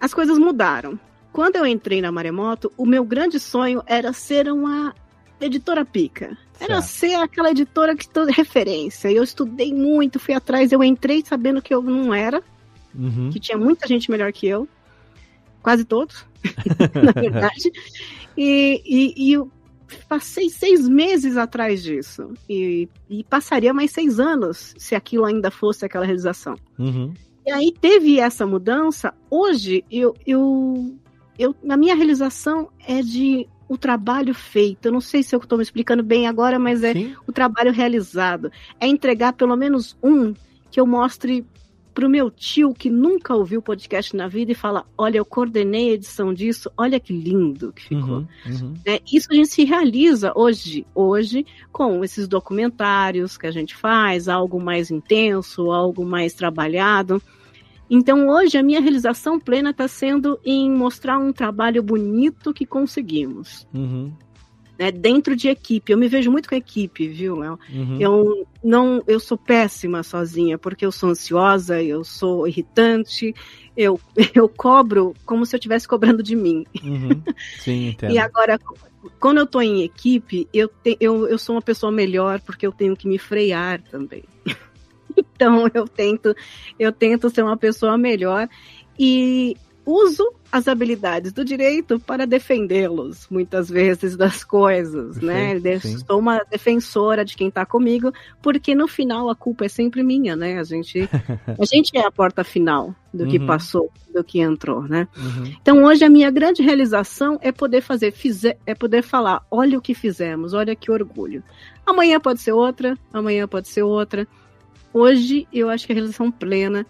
As coisas mudaram. Quando eu entrei na Maremoto, o meu grande sonho era ser uma editora pica. Era ser aquela editora que toda referência. Eu estudei muito, fui atrás, eu entrei sabendo que eu não era, uhum. que tinha muita gente melhor que eu, quase todos, na verdade. E, e, e, eu passei seis meses atrás disso. E, e, passaria mais seis anos se aquilo ainda fosse aquela realização. Uhum. E aí teve essa mudança. Hoje, eu, eu, eu, a minha realização é de o trabalho feito. Eu não sei se eu estou me explicando bem agora, mas é Sim. o trabalho realizado. É entregar pelo menos um que eu mostre para o meu tio que nunca ouviu podcast na vida e fala: Olha, eu coordenei a edição disso, olha que lindo que ficou. Uhum, uhum. É, isso a gente se realiza hoje, hoje, com esses documentários que a gente faz, algo mais intenso, algo mais trabalhado. Então, hoje, a minha realização plena está sendo em mostrar um trabalho bonito que conseguimos. Uhum. Né, dentro de equipe. Eu me vejo muito com equipe, viu, Léo? Uhum. Eu não, eu sou péssima sozinha, porque eu sou ansiosa, eu sou irritante, eu, eu cobro como se eu estivesse cobrando de mim. Uhum. Sim, entendo. e agora, quando eu estou em equipe, eu, te, eu, eu sou uma pessoa melhor, porque eu tenho que me frear também. Então eu tento, eu tento ser uma pessoa melhor e uso as habilidades do direito para defendê-los, muitas vezes, das coisas, né? Sim. Sou uma defensora de quem está comigo, porque no final a culpa é sempre minha, né? A gente, a gente é a porta final do que uhum. passou, do que entrou, né? Uhum. Então hoje a minha grande realização é poder fazer, fizer, é poder falar, olha o que fizemos, olha que orgulho. Amanhã pode ser outra, amanhã pode ser outra. Hoje eu acho que a realização plena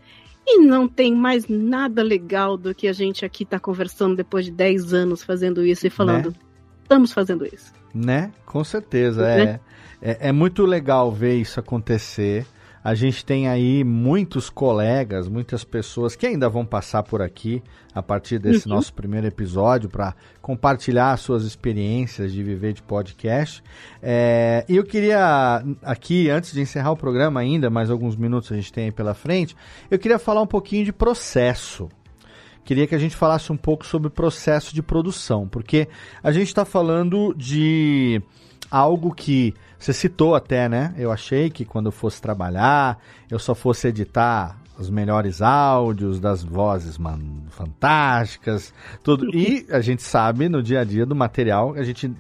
e não tem mais nada legal do que a gente aqui tá conversando depois de 10 anos fazendo isso e falando, né? estamos fazendo isso. Né? Com certeza. Né? É, é, é muito legal ver isso acontecer. A gente tem aí muitos colegas, muitas pessoas que ainda vão passar por aqui a partir desse uhum. nosso primeiro episódio para compartilhar suas experiências de viver de podcast. É, e eu queria aqui, antes de encerrar o programa ainda, mais alguns minutos a gente tem aí pela frente, eu queria falar um pouquinho de processo queria que a gente falasse um pouco sobre o processo de produção, porque a gente está falando de algo que você citou até, né? Eu achei que quando eu fosse trabalhar, eu só fosse editar os melhores áudios das vozes man, fantásticas, tudo. E a gente sabe no dia a dia do material, a gente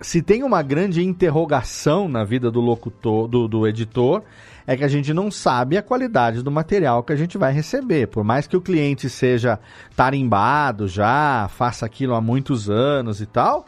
se tem uma grande interrogação na vida do locutor, do, do editor, é que a gente não sabe a qualidade do material que a gente vai receber. Por mais que o cliente seja tarimbado já, faça aquilo há muitos anos e tal,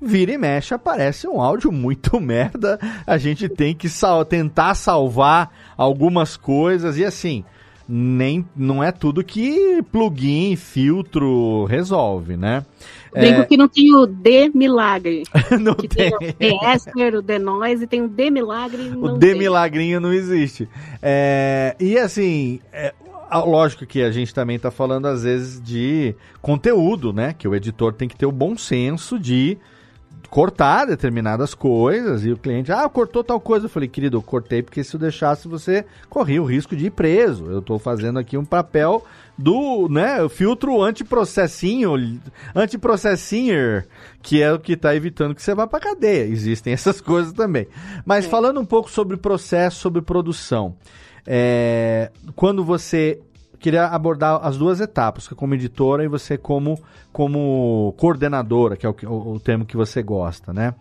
vira e mexe aparece um áudio muito merda. A gente tem que sal tentar salvar algumas coisas e assim, nem não é tudo que plugin, filtro resolve, né? Brinco é... que não tem o D milagre. não que tem. tem o D o D noise e tem o D milagre. o D tem. milagrinho não existe. É... E assim, é... lógico que a gente também está falando às vezes de conteúdo, né? Que o editor tem que ter o bom senso de cortar determinadas coisas e o cliente, ah, cortou tal coisa. Eu falei, querido, eu cortei porque se eu deixasse você corria o risco de ir preso. Eu estou fazendo aqui um papel do, né, filtro antiprocessinho, antiprocessinho, que é o que está evitando que você vá para cadeia. Existem essas coisas também. Mas é. falando um pouco sobre processo, sobre produção. É, quando você queria abordar as duas etapas, como editora e você como, como coordenadora, que é o, o, o termo que você gosta, né?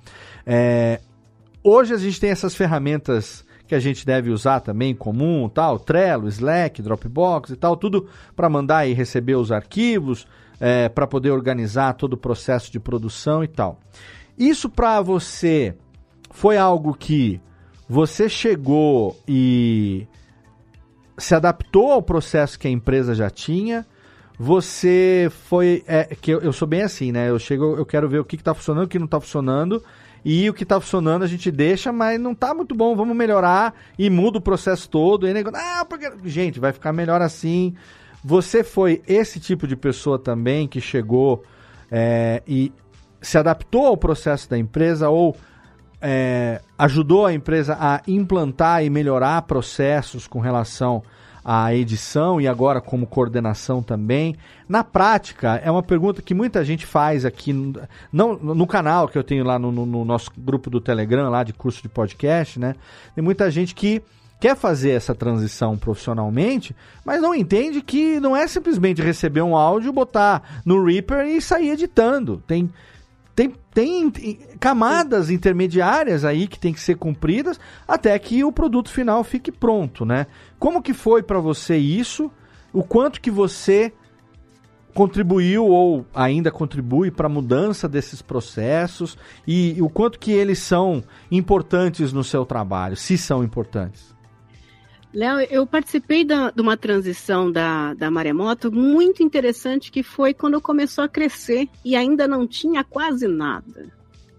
É, hoje a gente tem essas ferramentas que a gente deve usar também comum, tal, Trello, Slack, Dropbox e tal, tudo para mandar e receber os arquivos, é, para poder organizar todo o processo de produção e tal. Isso para você foi algo que você chegou e se adaptou ao processo que a empresa já tinha. Você foi. É, que eu, eu, sou bem assim, né? Eu chego, eu quero ver o que, está funcionando, o que não está funcionando. E o que está funcionando a gente deixa, mas não está muito bom, vamos melhorar e muda o processo todo. E nego, ah, porque. Gente, vai ficar melhor assim. Você foi esse tipo de pessoa também que chegou é, e se adaptou ao processo da empresa ou é, ajudou a empresa a implantar e melhorar processos com relação à edição e agora como coordenação também. Na prática, é uma pergunta que muita gente faz aqui, não, no canal que eu tenho lá no, no, no nosso grupo do Telegram, lá de curso de podcast, né? Tem muita gente que quer fazer essa transição profissionalmente, mas não entende que não é simplesmente receber um áudio, botar no Reaper e sair editando. Tem tem, tem camadas intermediárias aí que tem que ser cumpridas até que o produto final fique pronto, né? Como que foi para você isso? O quanto que você contribuiu ou ainda contribui para a mudança desses processos e, e o quanto que eles são importantes no seu trabalho, se são importantes? Léo, eu participei da, de uma transição da, da Maremoto muito interessante que foi quando começou a crescer e ainda não tinha quase nada.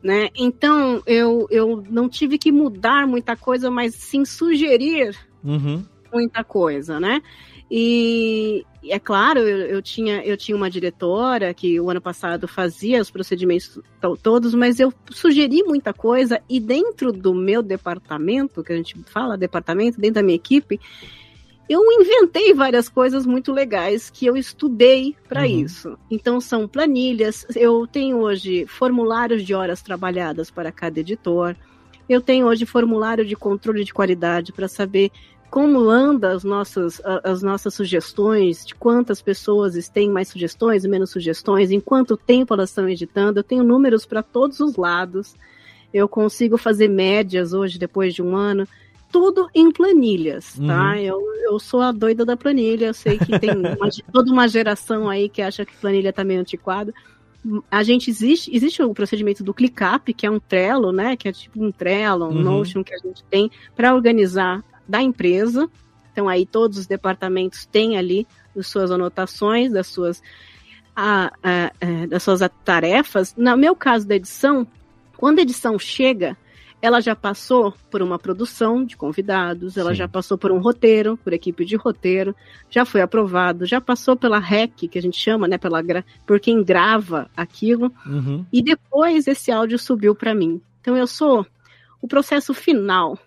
Né? Então eu, eu não tive que mudar muita coisa, mas sim sugerir uhum. muita coisa, né? E, é claro, eu, eu, tinha, eu tinha uma diretora que o ano passado fazia os procedimentos todos, mas eu sugeri muita coisa e dentro do meu departamento, que a gente fala departamento, dentro da minha equipe, eu inventei várias coisas muito legais que eu estudei para uhum. isso. Então são planilhas, eu tenho hoje formulários de horas trabalhadas para cada editor. Eu tenho hoje formulário de controle de qualidade para saber como anda as nossas, as nossas sugestões, de quantas pessoas têm mais sugestões e menos sugestões, em quanto tempo elas estão editando. Eu tenho números para todos os lados. Eu consigo fazer médias hoje, depois de um ano, tudo em planilhas, tá? Uhum. Eu, eu sou a doida da planilha, eu sei que tem uma, toda uma geração aí que acha que planilha está meio antiquada. A gente existe, existe o procedimento do ClickUp, que é um Trello, né? Que é tipo um Trello, um uhum. Notion que a gente tem para organizar da empresa. Então, aí todos os departamentos têm ali as suas anotações, das suas, a, a, a, das suas tarefas. No meu caso da edição, quando a edição chega, ela já passou por uma produção de convidados, ela Sim. já passou por um roteiro, por equipe de roteiro, já foi aprovado, já passou pela REC, que a gente chama, né, pela, por quem grava aquilo, Uhum. e depois esse áudio subiu para mim. Então eu sou o processo final,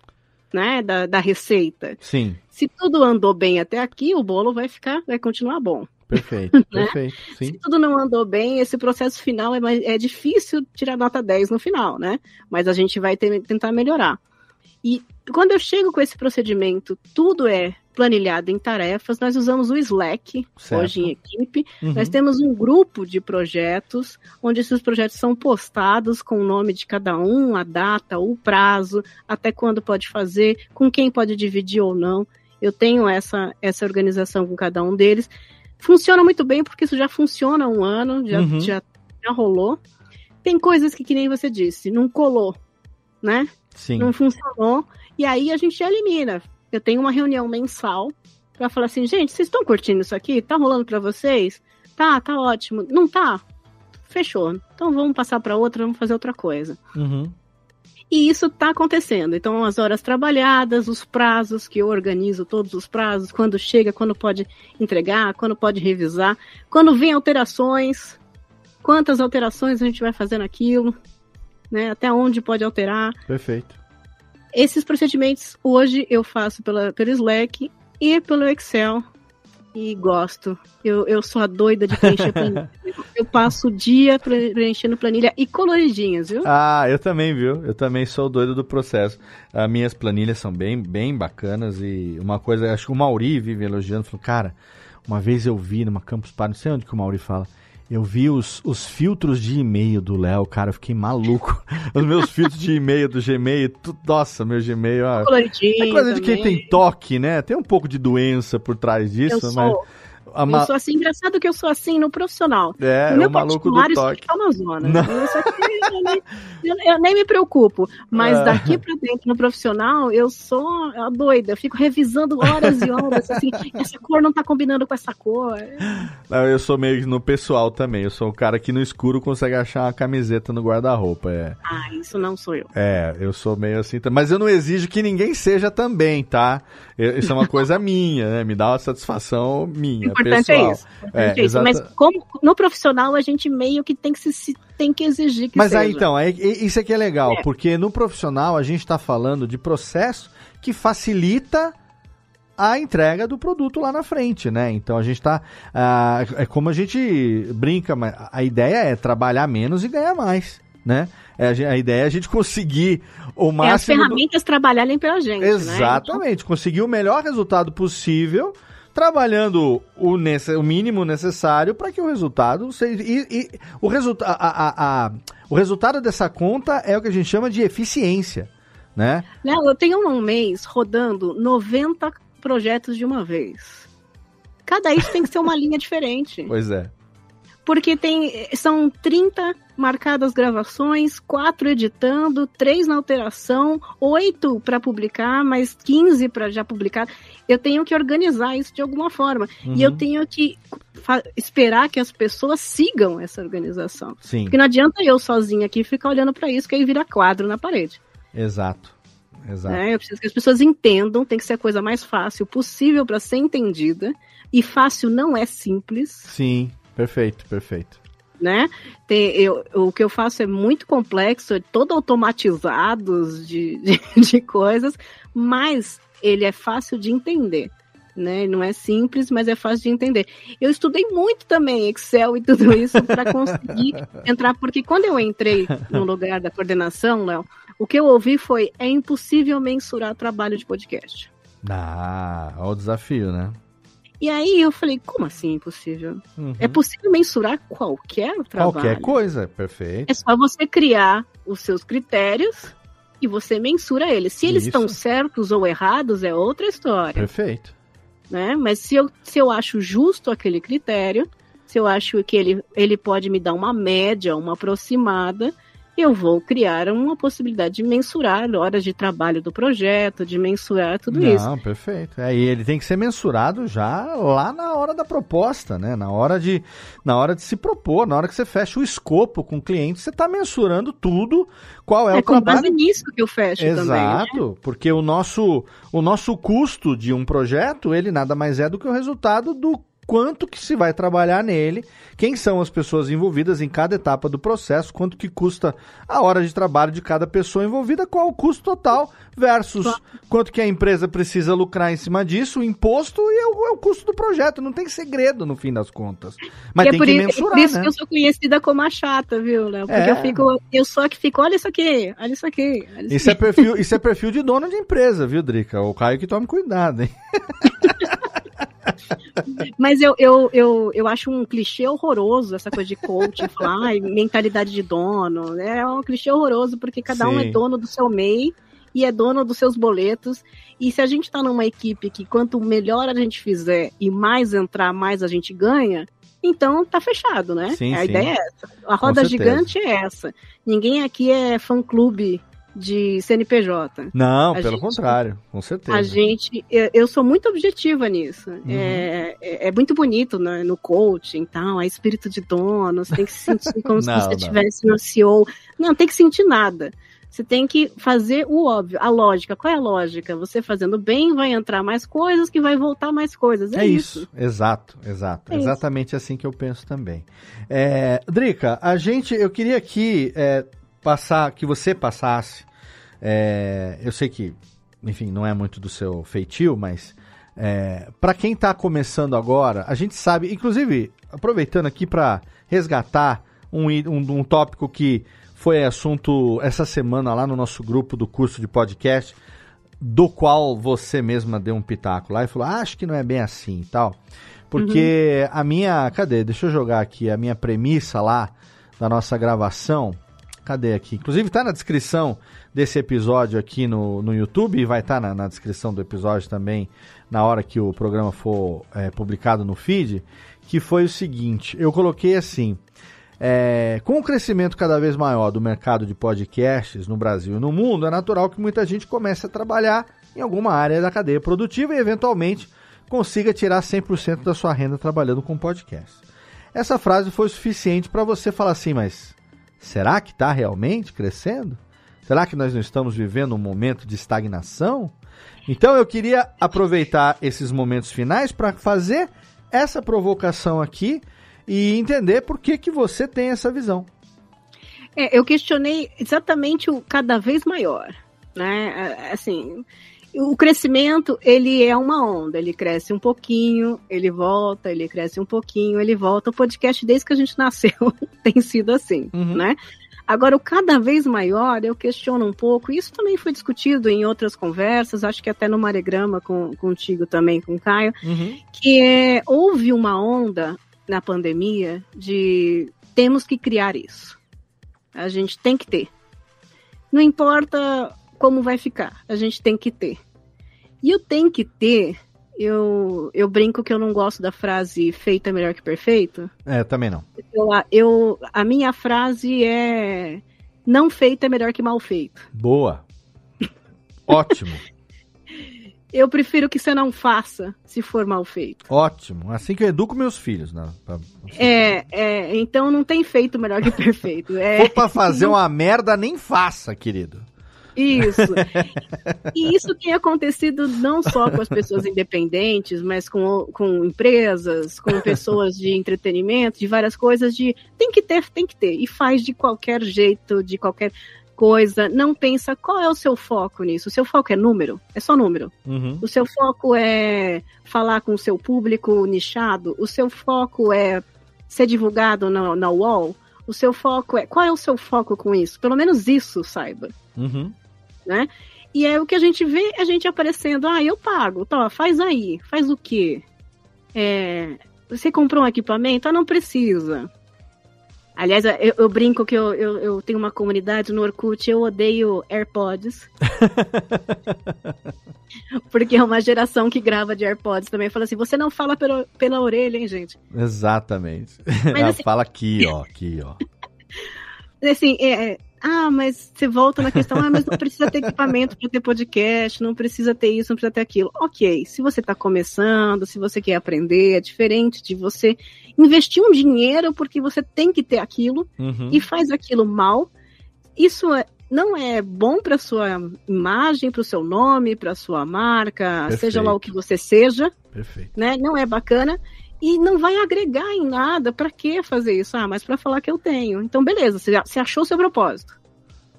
né, da, da receita. Sim, Se tudo andou bem até aqui, o bolo vai ficar, vai continuar bom. perfeito, Né? perfeito. Sim. Se tudo não andou bem, esse processo final é, mais- é difícil tirar nota 10 no final, né? Mas a gente vai ter- tentar melhorar. E quando eu chego com esse procedimento, tudo é planilhado em tarefas, nós usamos o Slack, Certo. hoje em equipe. Uhum. Nós temos um grupo de projetos, onde esses projetos são postados com o nome de cada um, a data, o prazo, até quando pode fazer, com quem pode dividir ou não. Eu tenho essa, essa organização com cada um deles. Funciona muito bem, porque isso já funciona há um ano, já, Uhum. já, já rolou. Tem coisas que, que nem você disse, não colou, né? Sim. não funcionou, e aí a gente elimina. Eu tenho uma reunião mensal pra falar assim, gente, vocês estão curtindo isso aqui? Tá rolando pra vocês? Tá, tá ótimo. Não tá? Fechou. Então vamos passar pra outra, vamos fazer outra coisa. Uhum. E isso tá acontecendo. Então, as horas trabalhadas, os prazos, que eu organizo todos os prazos, quando chega, quando pode entregar, quando pode revisar, quando vem alterações, quantas alterações a gente vai fazer naquilo, né? Até onde pode alterar. Perfeito. Esses procedimentos hoje eu faço pela, pelo Slack e pelo Excel. E gosto. Eu, eu sou a doida de preencher planilha. eu passo o dia pre- preenchendo planilha e coloridinhas, viu? Ah, eu também, viu? Eu também sou doido do processo. As minhas planilhas são bem, bem bacanas e uma coisa, acho que o Mauri vive elogiando, falou, cara, uma vez eu vi numa Campus Party, não sei onde que o Mauri fala, eu vi os, os filtros de e-mail do Léo, cara, eu fiquei maluco. Os meus filtros de e-mail do Gmail, tu- nossa, meu Gmail, ó, Coloridinho. é coisa de quem também. tem toque, né? Tem um pouco de doença por trás disso, Eu mas... sou, ma- eu sou assim, engraçado que eu sou assim no profissional. É, no é meu o maluco do particular, isso toque. é uma zona. Não. Isso aqui, eu, nem, eu- eu nem me preocupo. Mas Ah. daqui pra dentro, no profissional, eu sou a doida. Eu fico revisando horas e horas, assim, essa cor não tá combinando com essa cor. Não, eu sou meio no pessoal também. Eu sou o cara que no escuro consegue achar uma camiseta no guarda-roupa. É, Ah, isso não sou eu. é, eu sou meio assim. Mas eu não exijo que ninguém seja também, tá? Eu- isso é uma coisa minha, né? Me dá uma satisfação minha, importante pessoal. é isso. O importante é isso. exata- Mas como, no profissional, a gente meio que tem que, se, tem que exigir que Mas seja. aí então, aí, e- isso aqui é legal, É. porque no profissional a gente está falando de processo que facilita a entrega do produto lá na frente, né? Então a gente tá. ah, é como a gente brinca, mas a ideia é trabalhar menos e ganhar mais, né? É, a, ideia é a gente conseguir o É as máximo. do- ferramentas trabalharem pela gente, né? Exatamente, conseguir o melhor resultado possível, trabalhando o, nesse- o mínimo necessário para que o resultado seja. E, e o, resulta a, a- a- o resultado dessa conta é o que a gente chama de eficiência. Né? Léo, eu tenho um mês rodando 90 projetos de uma vez. Cada isso tem que ser uma linha diferente. Pois é. Porque tem, são 30 marcadas gravações, 4 editando, 3 na alteração, 8 para publicar, mais 15 para já publicar. Eu tenho que organizar isso de alguma forma. E eu Uhum. tenho que esperar que as pessoas sigam essa organização. Sim, Porque não adianta eu sozinha aqui ficar olhando para isso, que aí vira quadro na parede. exato. Exato. né? Eu preciso que as pessoas entendam, tem que ser a coisa mais fácil possível para ser entendida. E fácil não é simples, Sim, perfeito, perfeito. Né? Tem, eu, o que eu faço é muito complexo, é todo automatizado de, de, de coisas, mas ele é fácil de entender. Né? Não é simples, mas é fácil de entender. Eu estudei muito também Excel e tudo isso para conseguir entrar, porque quando eu entrei no lugar da coordenação, Léo, o que eu ouvi foi: é impossível mensurar trabalho de podcast. Ah, olha o desafio, né? E aí eu falei: como assim impossível? Uhum. É possível mensurar qualquer trabalho. Qualquer coisa, perfeito. É só você criar os seus critérios e você mensura eles. Se eles Isso. estão certos ou errados, é outra história. Perfeito. Né? Mas se eu, se eu acho justo aquele critério, se eu acho que ele, ele pode me dar uma média, uma aproximada, eu vou criar uma possibilidade de mensurar horas de trabalho do projeto, de mensurar tudo Não, isso. Não, perfeito. É, e ele tem que ser mensurado já lá na hora da proposta, né? Na hora de, na hora de se propor, na hora que você fecha o escopo com o cliente, você está mensurando tudo, qual é, é o com trabalho. base nisso que eu fecho Exato, também. Né? Exato, porque o nosso, o nosso custo de um projeto, ele nada mais é do que o resultado do quanto que se vai trabalhar nele, quem são as pessoas envolvidas em cada etapa do processo, quanto que custa a hora de trabalho de cada pessoa envolvida, qual o custo total versus quanto que a empresa precisa lucrar em cima disso, o imposto e é o, é o custo do projeto. Não tem segredo no fim das contas. Mas e tem é por que isso, mensurar, por isso né? que eu sou conhecida como a chata, viu, Léo? Porque É. eu fico, eu só que fico, olha isso aqui, olha isso aqui. Olha isso Isso é, perfil, isso é perfil de dono de empresa, viu, Drica? O Caio que tome cuidado, hein? Mas eu, eu, eu, eu acho um clichê horroroso essa coisa de coaching, falar ai, mentalidade de dono. É um clichê horroroso, porque cada um Sim. é dono do seu MEI e é dono dos seus boletos. E se a gente está numa equipe que quanto melhor a gente fizer e mais entrar, mais a gente ganha, então tá fechado, né? Sim, a sim. ideia é essa. A roda gigante é essa. Ninguém aqui é fã-clube de CNPJ. Não, A pelo gente- contrário, com certeza. A gente, eu, sou muito objetiva nisso. Uhum. É, é, é muito bonito né, no coaching, tal, é espírito de dono, você tem que se sentir como se Não, você não. estivesse no CEO. Não, tem que sentir nada. Você tem que fazer o óbvio, a lógica. Qual é a lógica? Você fazendo bem, vai entrar mais coisas, que vai voltar mais coisas. É, É isso, exato, exato. É isso. Exatamente assim que eu penso também. É, Drica, a gente, eu queria aqui é, passar, que você passasse, é, eu sei que, enfim, não é muito do seu feitio, mas é, para quem está começando agora, a gente sabe, inclusive, aproveitando aqui para resgatar um, um, um tópico que foi assunto essa semana lá no nosso grupo do curso de podcast, do qual você mesma deu um pitaco lá e falou, ah, acho que não é bem assim e tal. Porque a minha. Cadê? Deixa eu jogar aqui a minha premissa lá da nossa gravação. Cadê aqui? Inclusive tá na descrição desse episódio aqui no, no YouTube e vai estar na, na descrição do episódio também na hora que o programa for é, publicado no feed. Que foi o seguinte: eu coloquei assim. É, com o crescimento cada vez maior do mercado de podcasts no Brasil e no mundo, é natural que muita gente comece a trabalhar em alguma área da cadeia produtiva e, eventualmente, consiga tirar 100% da sua renda trabalhando com podcast. Essa frase foi suficiente para você falar assim, mas será que está realmente crescendo? Será que nós não estamos vivendo um momento de estagnação? Então eu queria aproveitar esses momentos finais para fazer essa provocação aqui e entender por que, que você tem essa visão. É, eu questionei exatamente o cada vez maior, né? É, Assim, o crescimento ele é uma onda, ele cresce um pouquinho, ele volta, ele cresce um pouquinho, ele volta. O podcast desde que a gente nasceu tem sido assim, Uhum. né? Agora, o cada vez maior, eu questiono um pouco, isso também foi discutido em outras conversas, acho que até no Maregrama com, contigo também, com o Caio, que é, houve uma onda na pandemia de temos que criar isso. A gente tem que ter. Não importa como vai ficar, a gente tem que ter. E eu tenho que ter, eu, eu brinco que eu não gosto da frase feito é melhor que perfeito. É, também não. Eu, eu, a minha frase é não feito é melhor que mal feito. Boa. Ótimo. Eu prefiro que você não faça se for mal feito. Ótimo. Assim que eu educo meus filhos, né? Pra- É, é, então não tem feito melhor que perfeito. É, For pra fazer uma merda, nem faça, querido. Isso. E isso tem acontecido não só com as pessoas independentes, mas com, com empresas, com pessoas de entretenimento, de várias coisas, de tem que ter, tem que ter. E faz de qualquer jeito, de qualquer coisa. Não pensa qual é o seu foco nisso. O seu foco é número? É só número. Uhum. O seu foco é falar com o seu público nichado? O seu foco é ser divulgado na, na UOL? O seu foco é. Qual é o seu foco com isso? Pelo menos isso saiba Uhum. Né? E é o que a gente vê a gente aparecendo, ah, eu pago, tá, faz aí, faz o quê? É, você comprou um equipamento? Ah, não precisa. Aliás, eu, eu brinco que eu, eu, eu tenho uma comunidade no Orkut, eu odeio AirPods. Porque é uma geração que grava de AirPods também. Fala assim, você não fala pela, pela orelha, hein, gente? Exatamente. Mas, Ela assim- fala aqui, ó, aqui, ó. Assim, é, ah, mas você volta na questão, ah, mas não precisa ter equipamento para ter podcast, não precisa ter isso, não precisa ter aquilo. Ok, se você está começando, se você quer aprender, é diferente de você investir um dinheiro porque você tem que ter aquilo uhum. e faz aquilo mal. Isso é, não é bom para sua imagem, para o seu nome, para sua marca, Perfeito. seja lá o que você seja. Perfeito. Né? Não é bacana e não vai agregar em nada. Para que fazer isso? Ah, mas para falar que eu tenho. Então, beleza, você, já, você achou seu propósito.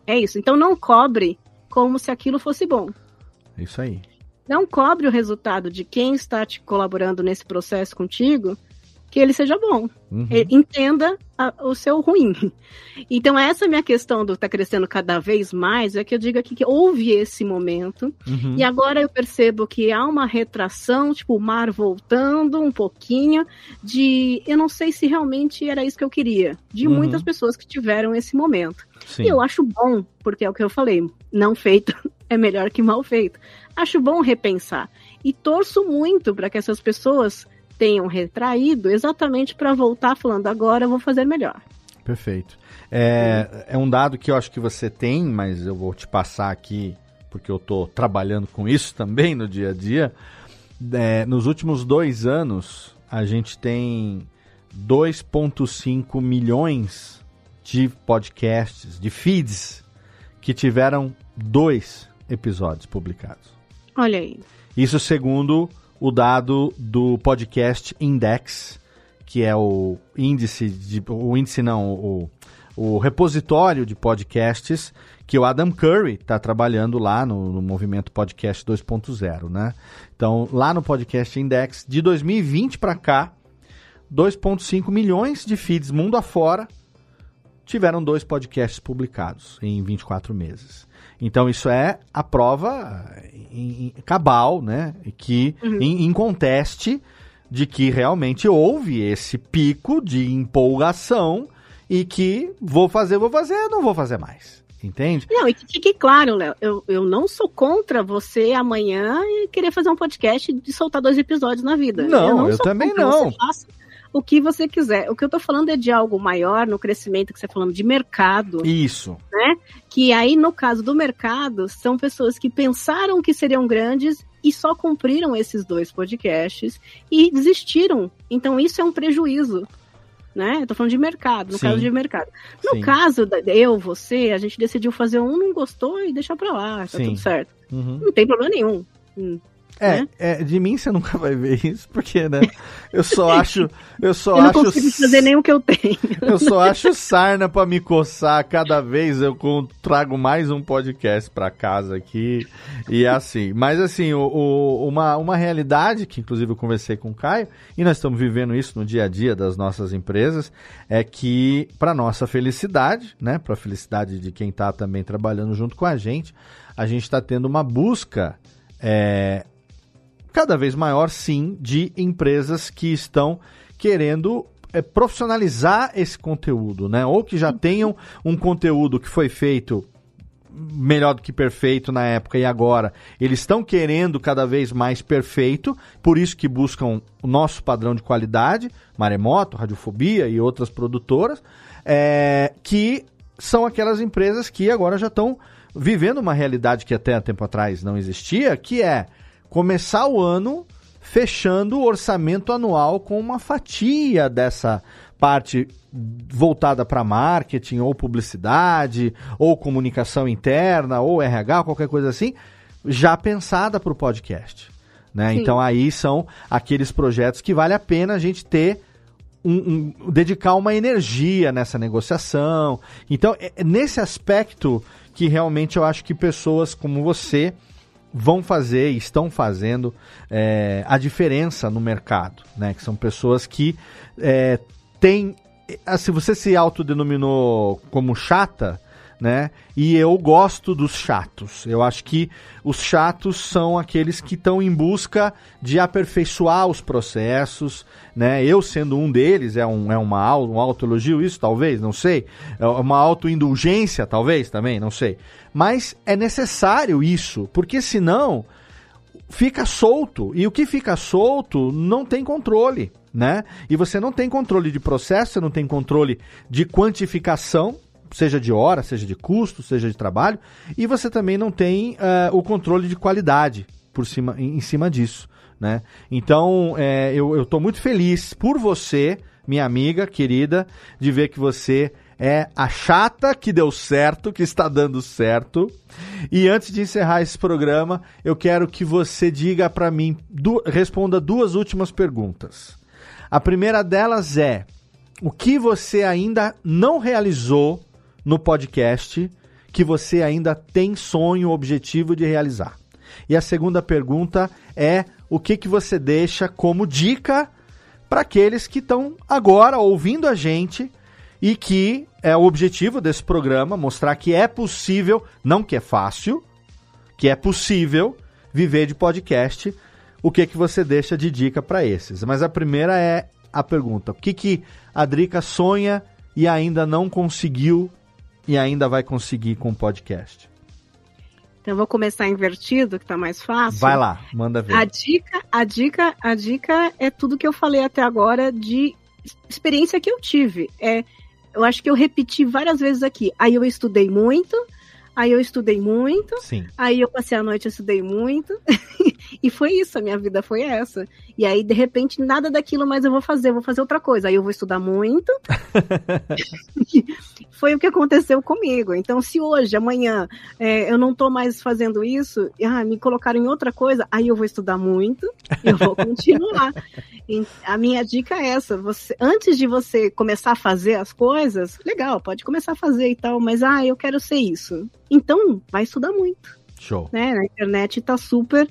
É isso. Então, não cobre como se aquilo fosse bom. Isso aí. Não cobre o resultado de quem está te colaborando nesse processo contigo que ele seja bom. Uhum. Entenda a, o seu ruim. Então, essa é a minha questão do tá crescendo cada vez mais, é que eu digo aqui que houve esse momento, uhum. e agora eu percebo que há uma retração, tipo, o mar voltando um pouquinho, de eu não sei se realmente era isso que eu queria, de uhum. muitas pessoas que tiveram esse momento. Sim. E eu acho bom, porque é o que eu falei, não feito é melhor que mal feito. Acho bom repensar. E torço muito para que essas pessoas tenham retraído exatamente para voltar falando agora eu vou fazer melhor. Perfeito. É, é um dado que eu acho que você tem, mas eu vou te passar aqui porque eu estou trabalhando com isso também no dia a dia. É, nos últimos dois anos, a gente tem 2,5 milhões de podcasts, de feeds, que tiveram dois episódios publicados. Olha aí. Isso segundo o dado do Podcast Index, que é o índice, de, o índice não, o, o repositório de podcasts que o Adam Curry está trabalhando lá no, no movimento Podcast 2.0, né? Então, lá no Podcast Index, de 2020 para cá, 2,5 milhões de feeds mundo afora tiveram dois podcasts publicados em 24 meses. Então isso é a prova em, em cabal, né? Que uhum. em, em conteste de que realmente houve esse pico de empolgação e que vou fazer, vou fazer, não vou fazer mais. Entende? Não, e que fique claro, Léo, eu, eu não sou contra você amanhã querer fazer um podcast de soltar dois episódios na vida. Não, eu, não eu também não. Você faça o que você quiser. O que eu estou falando é de algo maior no crescimento que você está falando de mercado. Isso. Né? Que aí, no caso do mercado, são pessoas que pensaram que seriam grandes e só cumpriram esses dois podcasts e desistiram. Então, isso é um prejuízo. Né? Eu tô falando de mercado, no Sim. caso de mercado. No Sim. caso da eu, você, a gente decidiu fazer um, não gostou e deixar pra lá, tá Sim. tudo certo. Uhum. Não tem problema nenhum. É, né? é, de mim você nunca vai ver isso, porque, né? Eu só acho. Eu só eu não acho. consigo fazer nem o que eu tenho. Eu só acho sarna para me coçar. Cada vez eu trago mais um podcast para casa aqui. E é assim. Mas assim, o, o, uma, uma realidade que, inclusive, eu conversei com o Caio, e nós estamos vivendo isso no dia a dia das nossas empresas, é que, para nossa felicidade, né? Para a felicidade de quem está também trabalhando junto com a gente, a gente está tendo uma busca. É, cada vez maior, sim, de empresas que estão querendo é, profissionalizar esse conteúdo, né? Ou que já tenham um conteúdo que foi feito melhor do que perfeito na época e agora eles estão querendo cada vez mais perfeito, por isso que buscam o nosso padrão de qualidade, Maremoto, Radiofobia e outras produtoras, é, que são aquelas empresas que agora já estão vivendo uma realidade que até tempo atrás não existia, que é começar o ano fechando o orçamento anual com uma fatia dessa parte voltada para marketing ou publicidade ou comunicação interna ou RH, qualquer coisa assim, já pensada para o podcast. Né? Então aí são aqueles projetos que vale a pena a gente ter um, um, dedicar uma energia nessa negociação. Então, é nesse aspecto que realmente eu acho que pessoas como você vão fazer e estão fazendo é, a diferença no mercado, né? Que são pessoas que é, têm. Ah, se você se autodenominou como chata, né? E eu gosto dos chatos. Eu acho que os chatos são aqueles que estão em busca de aperfeiçoar os processos, né? Eu sendo um deles, é, um, é uma, um autoelogio isso, talvez, não sei. É uma autoindulgência, talvez, também, não sei. Mas é necessário isso, porque senão fica solto. E o que fica solto não tem controle, né? E você não tem controle de processo, você não tem controle de quantificação seja de hora, seja de custo, seja de trabalho, e você também não tem uh, o controle de qualidade por cima, em, em cima disso. Né? Então, é, eu estou muito feliz por você, minha amiga querida, de ver que você é a chata que deu certo, que está dando certo. E antes de encerrar esse programa, eu quero que você diga para mim, du responda duas últimas perguntas. A primeira delas é: o que você ainda não realizou no podcast que você ainda tem sonho, objetivo de realizar? E a segunda pergunta é o que, que você deixa como dica para aqueles que estão agora ouvindo a gente e que é o objetivo desse programa mostrar que é possível, não que é fácil, que é possível viver de podcast. O que que você deixa de dica para esses? Mas a primeira é a pergunta: o que que a Drica sonha e ainda não conseguiu e ainda vai conseguir com o podcast? Então eu vou começar invertido, que tá mais fácil. Vai lá, manda ver. A dica, a dica, a dica é tudo que eu falei até agora de experiência que eu tive. É, eu acho que eu repeti várias vezes aqui. Aí eu estudei muito, Aí eu estudei muito. Sim. Aí eu passei a noite, eu estudei muito. e foi isso, a minha vida foi essa. E aí, de repente, nada daquilo mais eu vou fazer, eu vou fazer outra coisa. Aí eu vou estudar muito. foi o que aconteceu comigo. Então, se hoje, amanhã, é, eu não tô mais fazendo isso, ah, me colocaram em outra coisa, aí eu vou estudar muito, eu vou continuar. a minha dica é essa: você, antes de você começar a fazer as coisas, legal, pode começar a fazer e tal, mas ah, eu quero ser isso. Então, vai estudar muito. Show. Né? A internet tá super.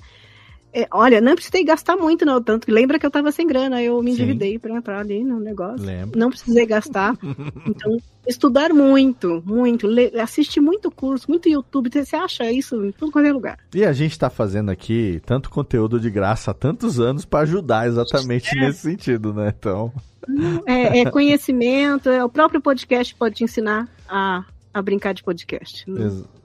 É, olha, não precisei gastar muito, não. Tanto lembra que eu tava sem grana, eu me endividei pra entrar ali no negócio. Lembro. Não precisei gastar. então, estudar muito, muito. assistir muito curso, muito YouTube. Você acha isso em tudo qualquer é lugar. E a gente tá fazendo aqui tanto conteúdo de graça há tantos anos para ajudar exatamente é. nesse sentido, né? Então. É, é conhecimento, é, o próprio podcast pode te ensinar a a brincar de podcast.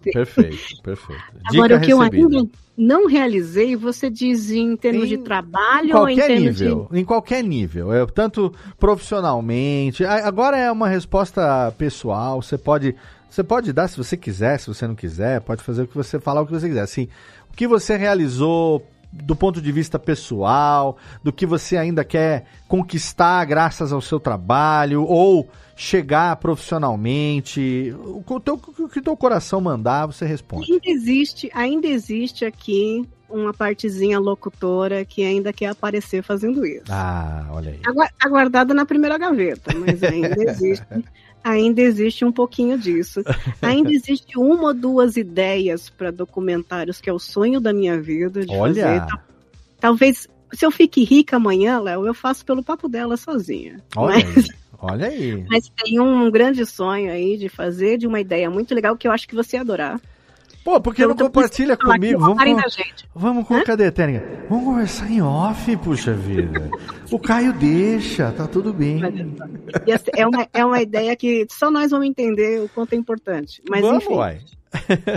Perfeito, perfeito. Dica Agora, o que recebida. eu ainda não realizei, você diz em termos em de trabalho ou em termos nível, de... Em qualquer nível, é, tanto profissionalmente. Agora é uma resposta pessoal, você pode, você pode dar se você quiser, se você não quiser, pode fazer o que você falar o que você quiser. Assim, o que você realizou do ponto de vista pessoal, do que você ainda quer conquistar graças ao seu trabalho, ou chegar profissionalmente, o, teu, o que o teu coração mandar, você responde. Ainda existe, ainda existe aqui uma partezinha locutora que ainda quer aparecer fazendo isso. Ah, olha aí. Aguardada na primeira gaveta, mas ainda existe. ainda existe um pouquinho disso. Ainda existe uma ou duas ideias para documentários que é o sonho da minha vida de Olha. fazer. Talvez se eu fique rica amanhã, Léo, eu faço pelo papo dela sozinha. Olha mas... Olha aí. Mas tem um grande sonho aí de fazer, de uma ideia muito legal que eu acho que você ia adorar. Pô, porque não compartilha comigo? Vamos, com... vamos com cadê, Tênica? Vamos conversar em off, puxa vida. o Caio deixa, tá tudo bem. É uma, é uma ideia que só nós vamos entender o quanto é importante. Mas vamos, enfim. Uai.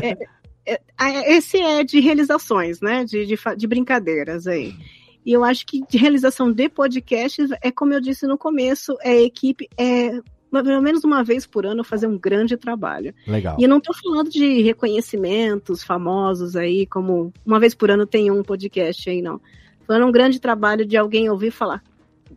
é, é, é esse é de realizações, né? De, de, de brincadeiras aí. E eu acho que de realização de podcasts é como eu disse no começo, é equipe, é pelo menos uma vez por ano fazer um grande trabalho. Legal. E eu não estou falando de reconhecimentos famosos aí, como uma vez por ano tem um podcast aí, não. Falando um grande trabalho de alguém ouvir falar,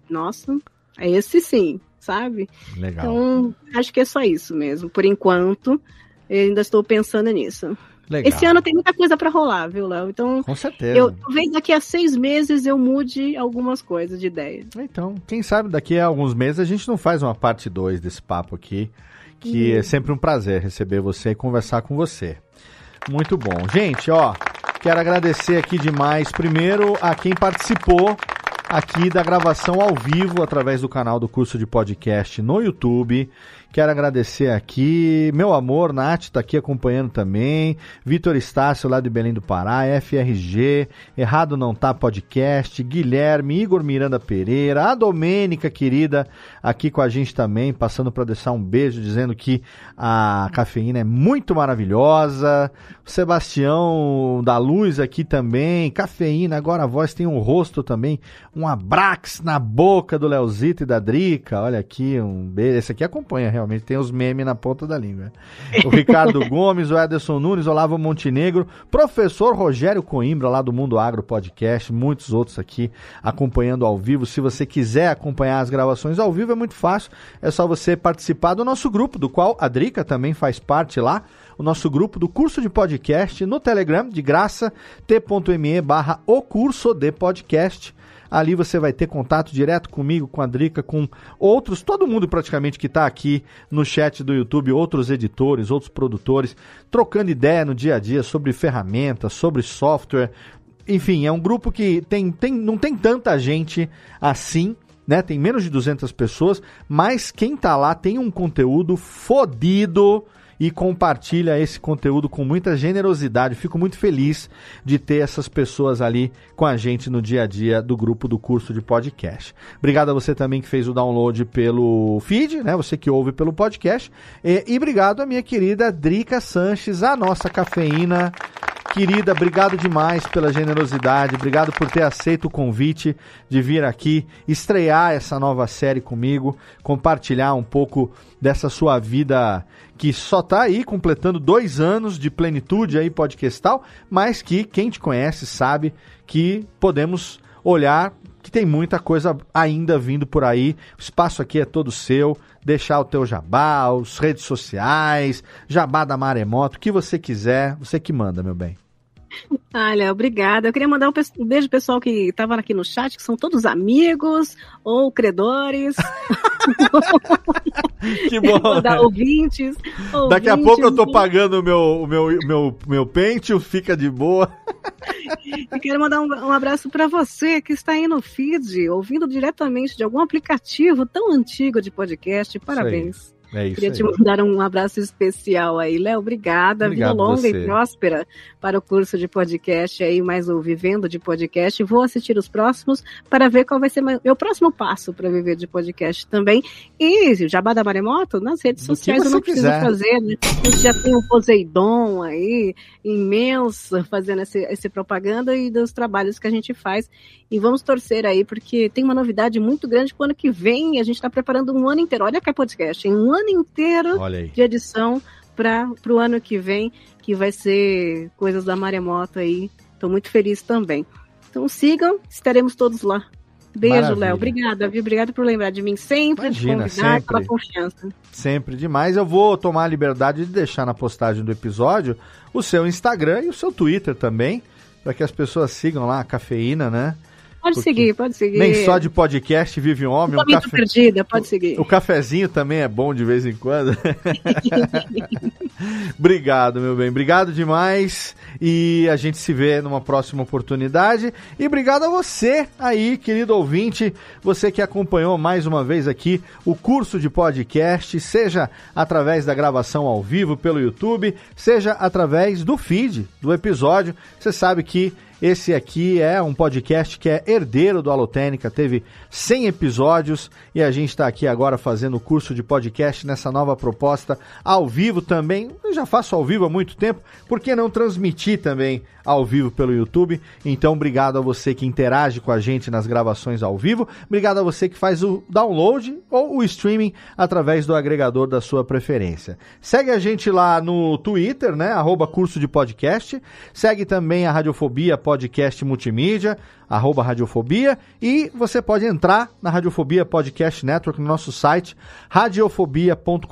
nossa, é esse sim, sabe? Legal. Então, acho que é só isso mesmo. Por enquanto, eu ainda estou pensando nisso. Legal. Esse ano tem muita coisa para rolar, viu, Léo? Então, com certeza. Eu, talvez daqui a seis meses eu mude algumas coisas de ideia. Então, quem sabe daqui a alguns meses a gente não faz uma parte 2 desse papo aqui, que hum. é sempre um prazer receber você e conversar com você. Muito bom. Gente, ó, quero agradecer aqui demais, primeiro, a quem participou aqui da gravação ao vivo através do canal do curso de podcast no YouTube. Quero agradecer aqui. Meu amor, Nath está aqui acompanhando também. Vitor Estácio, lá de Belém do Pará. FRG. Errado Não Tá Podcast. Guilherme, Igor Miranda Pereira. A Domênica, querida, aqui com a gente também. Passando para deixar um beijo, dizendo que a cafeína é muito maravilhosa. O Sebastião da Luz aqui também. Cafeína, agora a voz tem um rosto também. Um abraço na boca do Leozito e da Drica. Olha aqui, um beijo. Esse aqui acompanha realmente realmente tem os memes na ponta da língua. O Ricardo Gomes, o Ederson Nunes, Olavo Montenegro, professor Rogério Coimbra, lá do Mundo Agro Podcast, muitos outros aqui acompanhando ao vivo. Se você quiser acompanhar as gravações ao vivo, é muito fácil. É só você participar do nosso grupo, do qual a Drica também faz parte lá o nosso grupo do curso de podcast no Telegram, de graça, t.me barra o curso de podcast. Ali você vai ter contato direto comigo, com a Drica, com outros, todo mundo praticamente que está aqui no chat do YouTube, outros editores, outros produtores, trocando ideia no dia a dia sobre ferramentas, sobre software. Enfim, é um grupo que tem, tem, não tem tanta gente assim, né? Tem menos de 200 pessoas, mas quem tá lá tem um conteúdo fodido e compartilha esse conteúdo com muita generosidade. Fico muito feliz de ter essas pessoas ali com a gente no dia a dia do grupo do curso de podcast. Obrigado a você também que fez o download pelo feed, né? Você que ouve pelo podcast. E, e obrigado a minha querida Drica Sanches, a nossa cafeína. Querida, obrigado demais pela generosidade, obrigado por ter aceito o convite de vir aqui estrear essa nova série comigo, compartilhar um pouco dessa sua vida que só está aí completando dois anos de plenitude aí podcastal, mas que quem te conhece sabe que podemos olhar que tem muita coisa ainda vindo por aí. O espaço aqui é todo seu. Deixar o teu jabá, as redes sociais, jabá da Maremoto, o que você quiser, você que manda, meu bem. Olha, obrigada. Eu queria mandar um, um beijo pro pessoal que estava aqui no chat, que são todos amigos ou credores. que bom. Mandar né? ouvintes, ouvintes. Daqui a pouco eu tô pagando o meu, o meu, meu, meu pente, fica de boa. E quero mandar um, um abraço para você que está aí no feed, ouvindo diretamente de algum aplicativo tão antigo de podcast. Parabéns. É isso Queria aí. te mandar um abraço especial aí, Léo. Obrigada. Obrigado Vida longa você. e próspera para o curso de podcast aí, mais o Vivendo de Podcast. Vou assistir os próximos para ver qual vai ser meu próximo passo para viver de podcast também. E Jabá da Maremoto, nas redes Do sociais eu não preciso quiser. fazer, né? A gente já tem o Poseidon aí, imenso, fazendo esse, esse propaganda e dos trabalhos que a gente faz. E vamos torcer aí, porque tem uma novidade muito grande pro ano que vem. A gente está preparando um ano inteiro. Olha que é podcast, em um ano inteiro Olha aí. de edição para o ano que vem, que vai ser coisas da Maremoto aí. Estou muito feliz também. Então sigam, estaremos todos lá. Beijo. Léo. Obrigada, viu? Obrigada por lembrar de mim sempre, Imagina, de convidar, sempre. pela confiança. Sempre demais. Eu vou tomar a liberdade de deixar na postagem do episódio o seu Instagram e o seu Twitter também, para que as pessoas sigam lá a cafeína, né? Pode Porque seguir, pode seguir. Nem só de podcast vive um homem, um café... perdida, pode seguir. O cafezinho também é bom de vez em quando. obrigado, meu bem. Obrigado demais. E a gente se vê numa próxima oportunidade. E obrigado a você aí, querido ouvinte. Você que acompanhou mais uma vez aqui o curso de podcast, seja através da gravação ao vivo pelo YouTube, seja através do feed do episódio. Você sabe que esse aqui é um podcast que é herdeiro do Alotênica, teve 100 episódios e a gente está aqui agora fazendo o curso de podcast nessa nova proposta ao vivo também. Eu já faço ao vivo há muito tempo, por que não transmitir também ao vivo pelo YouTube? Então, obrigado a você que interage com a gente nas gravações ao vivo, obrigado a você que faz o download ou o streaming através do agregador da sua preferência. Segue a gente lá no Twitter, né? Arroba curso de podcast. Segue também a Radiofobia Podcast Multimídia, arroba Radiofobia. E você pode entrar na Radiofobia Podcast Network no nosso site, radiofobia.com.br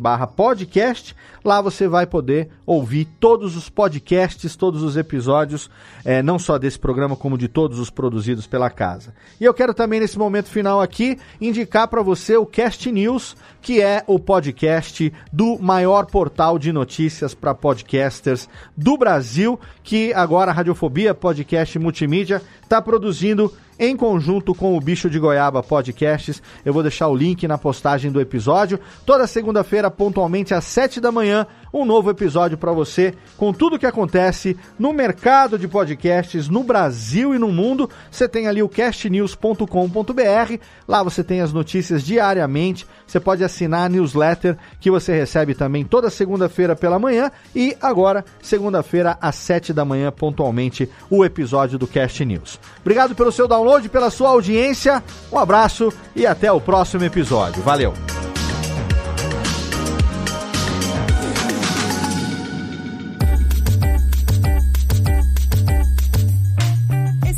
barra podcast. Lá você vai poder ouvir todos os podcasts, todos os episódios, eh, não só desse programa, como de todos os produzidos pela casa. E eu quero também, nesse momento final aqui, indicar para você o Cast News, que é o podcast do maior portal de notícias para podcasters do Brasil, que agora a Radiofobia Podcast Multimídia está produzindo em conjunto com o Bicho de Goiaba Podcasts. Eu vou deixar o link na postagem do episódio. Toda segunda-feira, pontualmente às 7 da manhã, um novo episódio para você com tudo o que acontece no mercado de podcasts no Brasil e no mundo. Você tem ali o castnews.com.br. Lá você tem as notícias diariamente. Você pode assinar a newsletter que você recebe também toda segunda-feira pela manhã e agora, segunda-feira às 7 da manhã, pontualmente, o episódio do Cast News. Obrigado pelo seu download, pela sua audiência. Um abraço e até o próximo episódio. Valeu!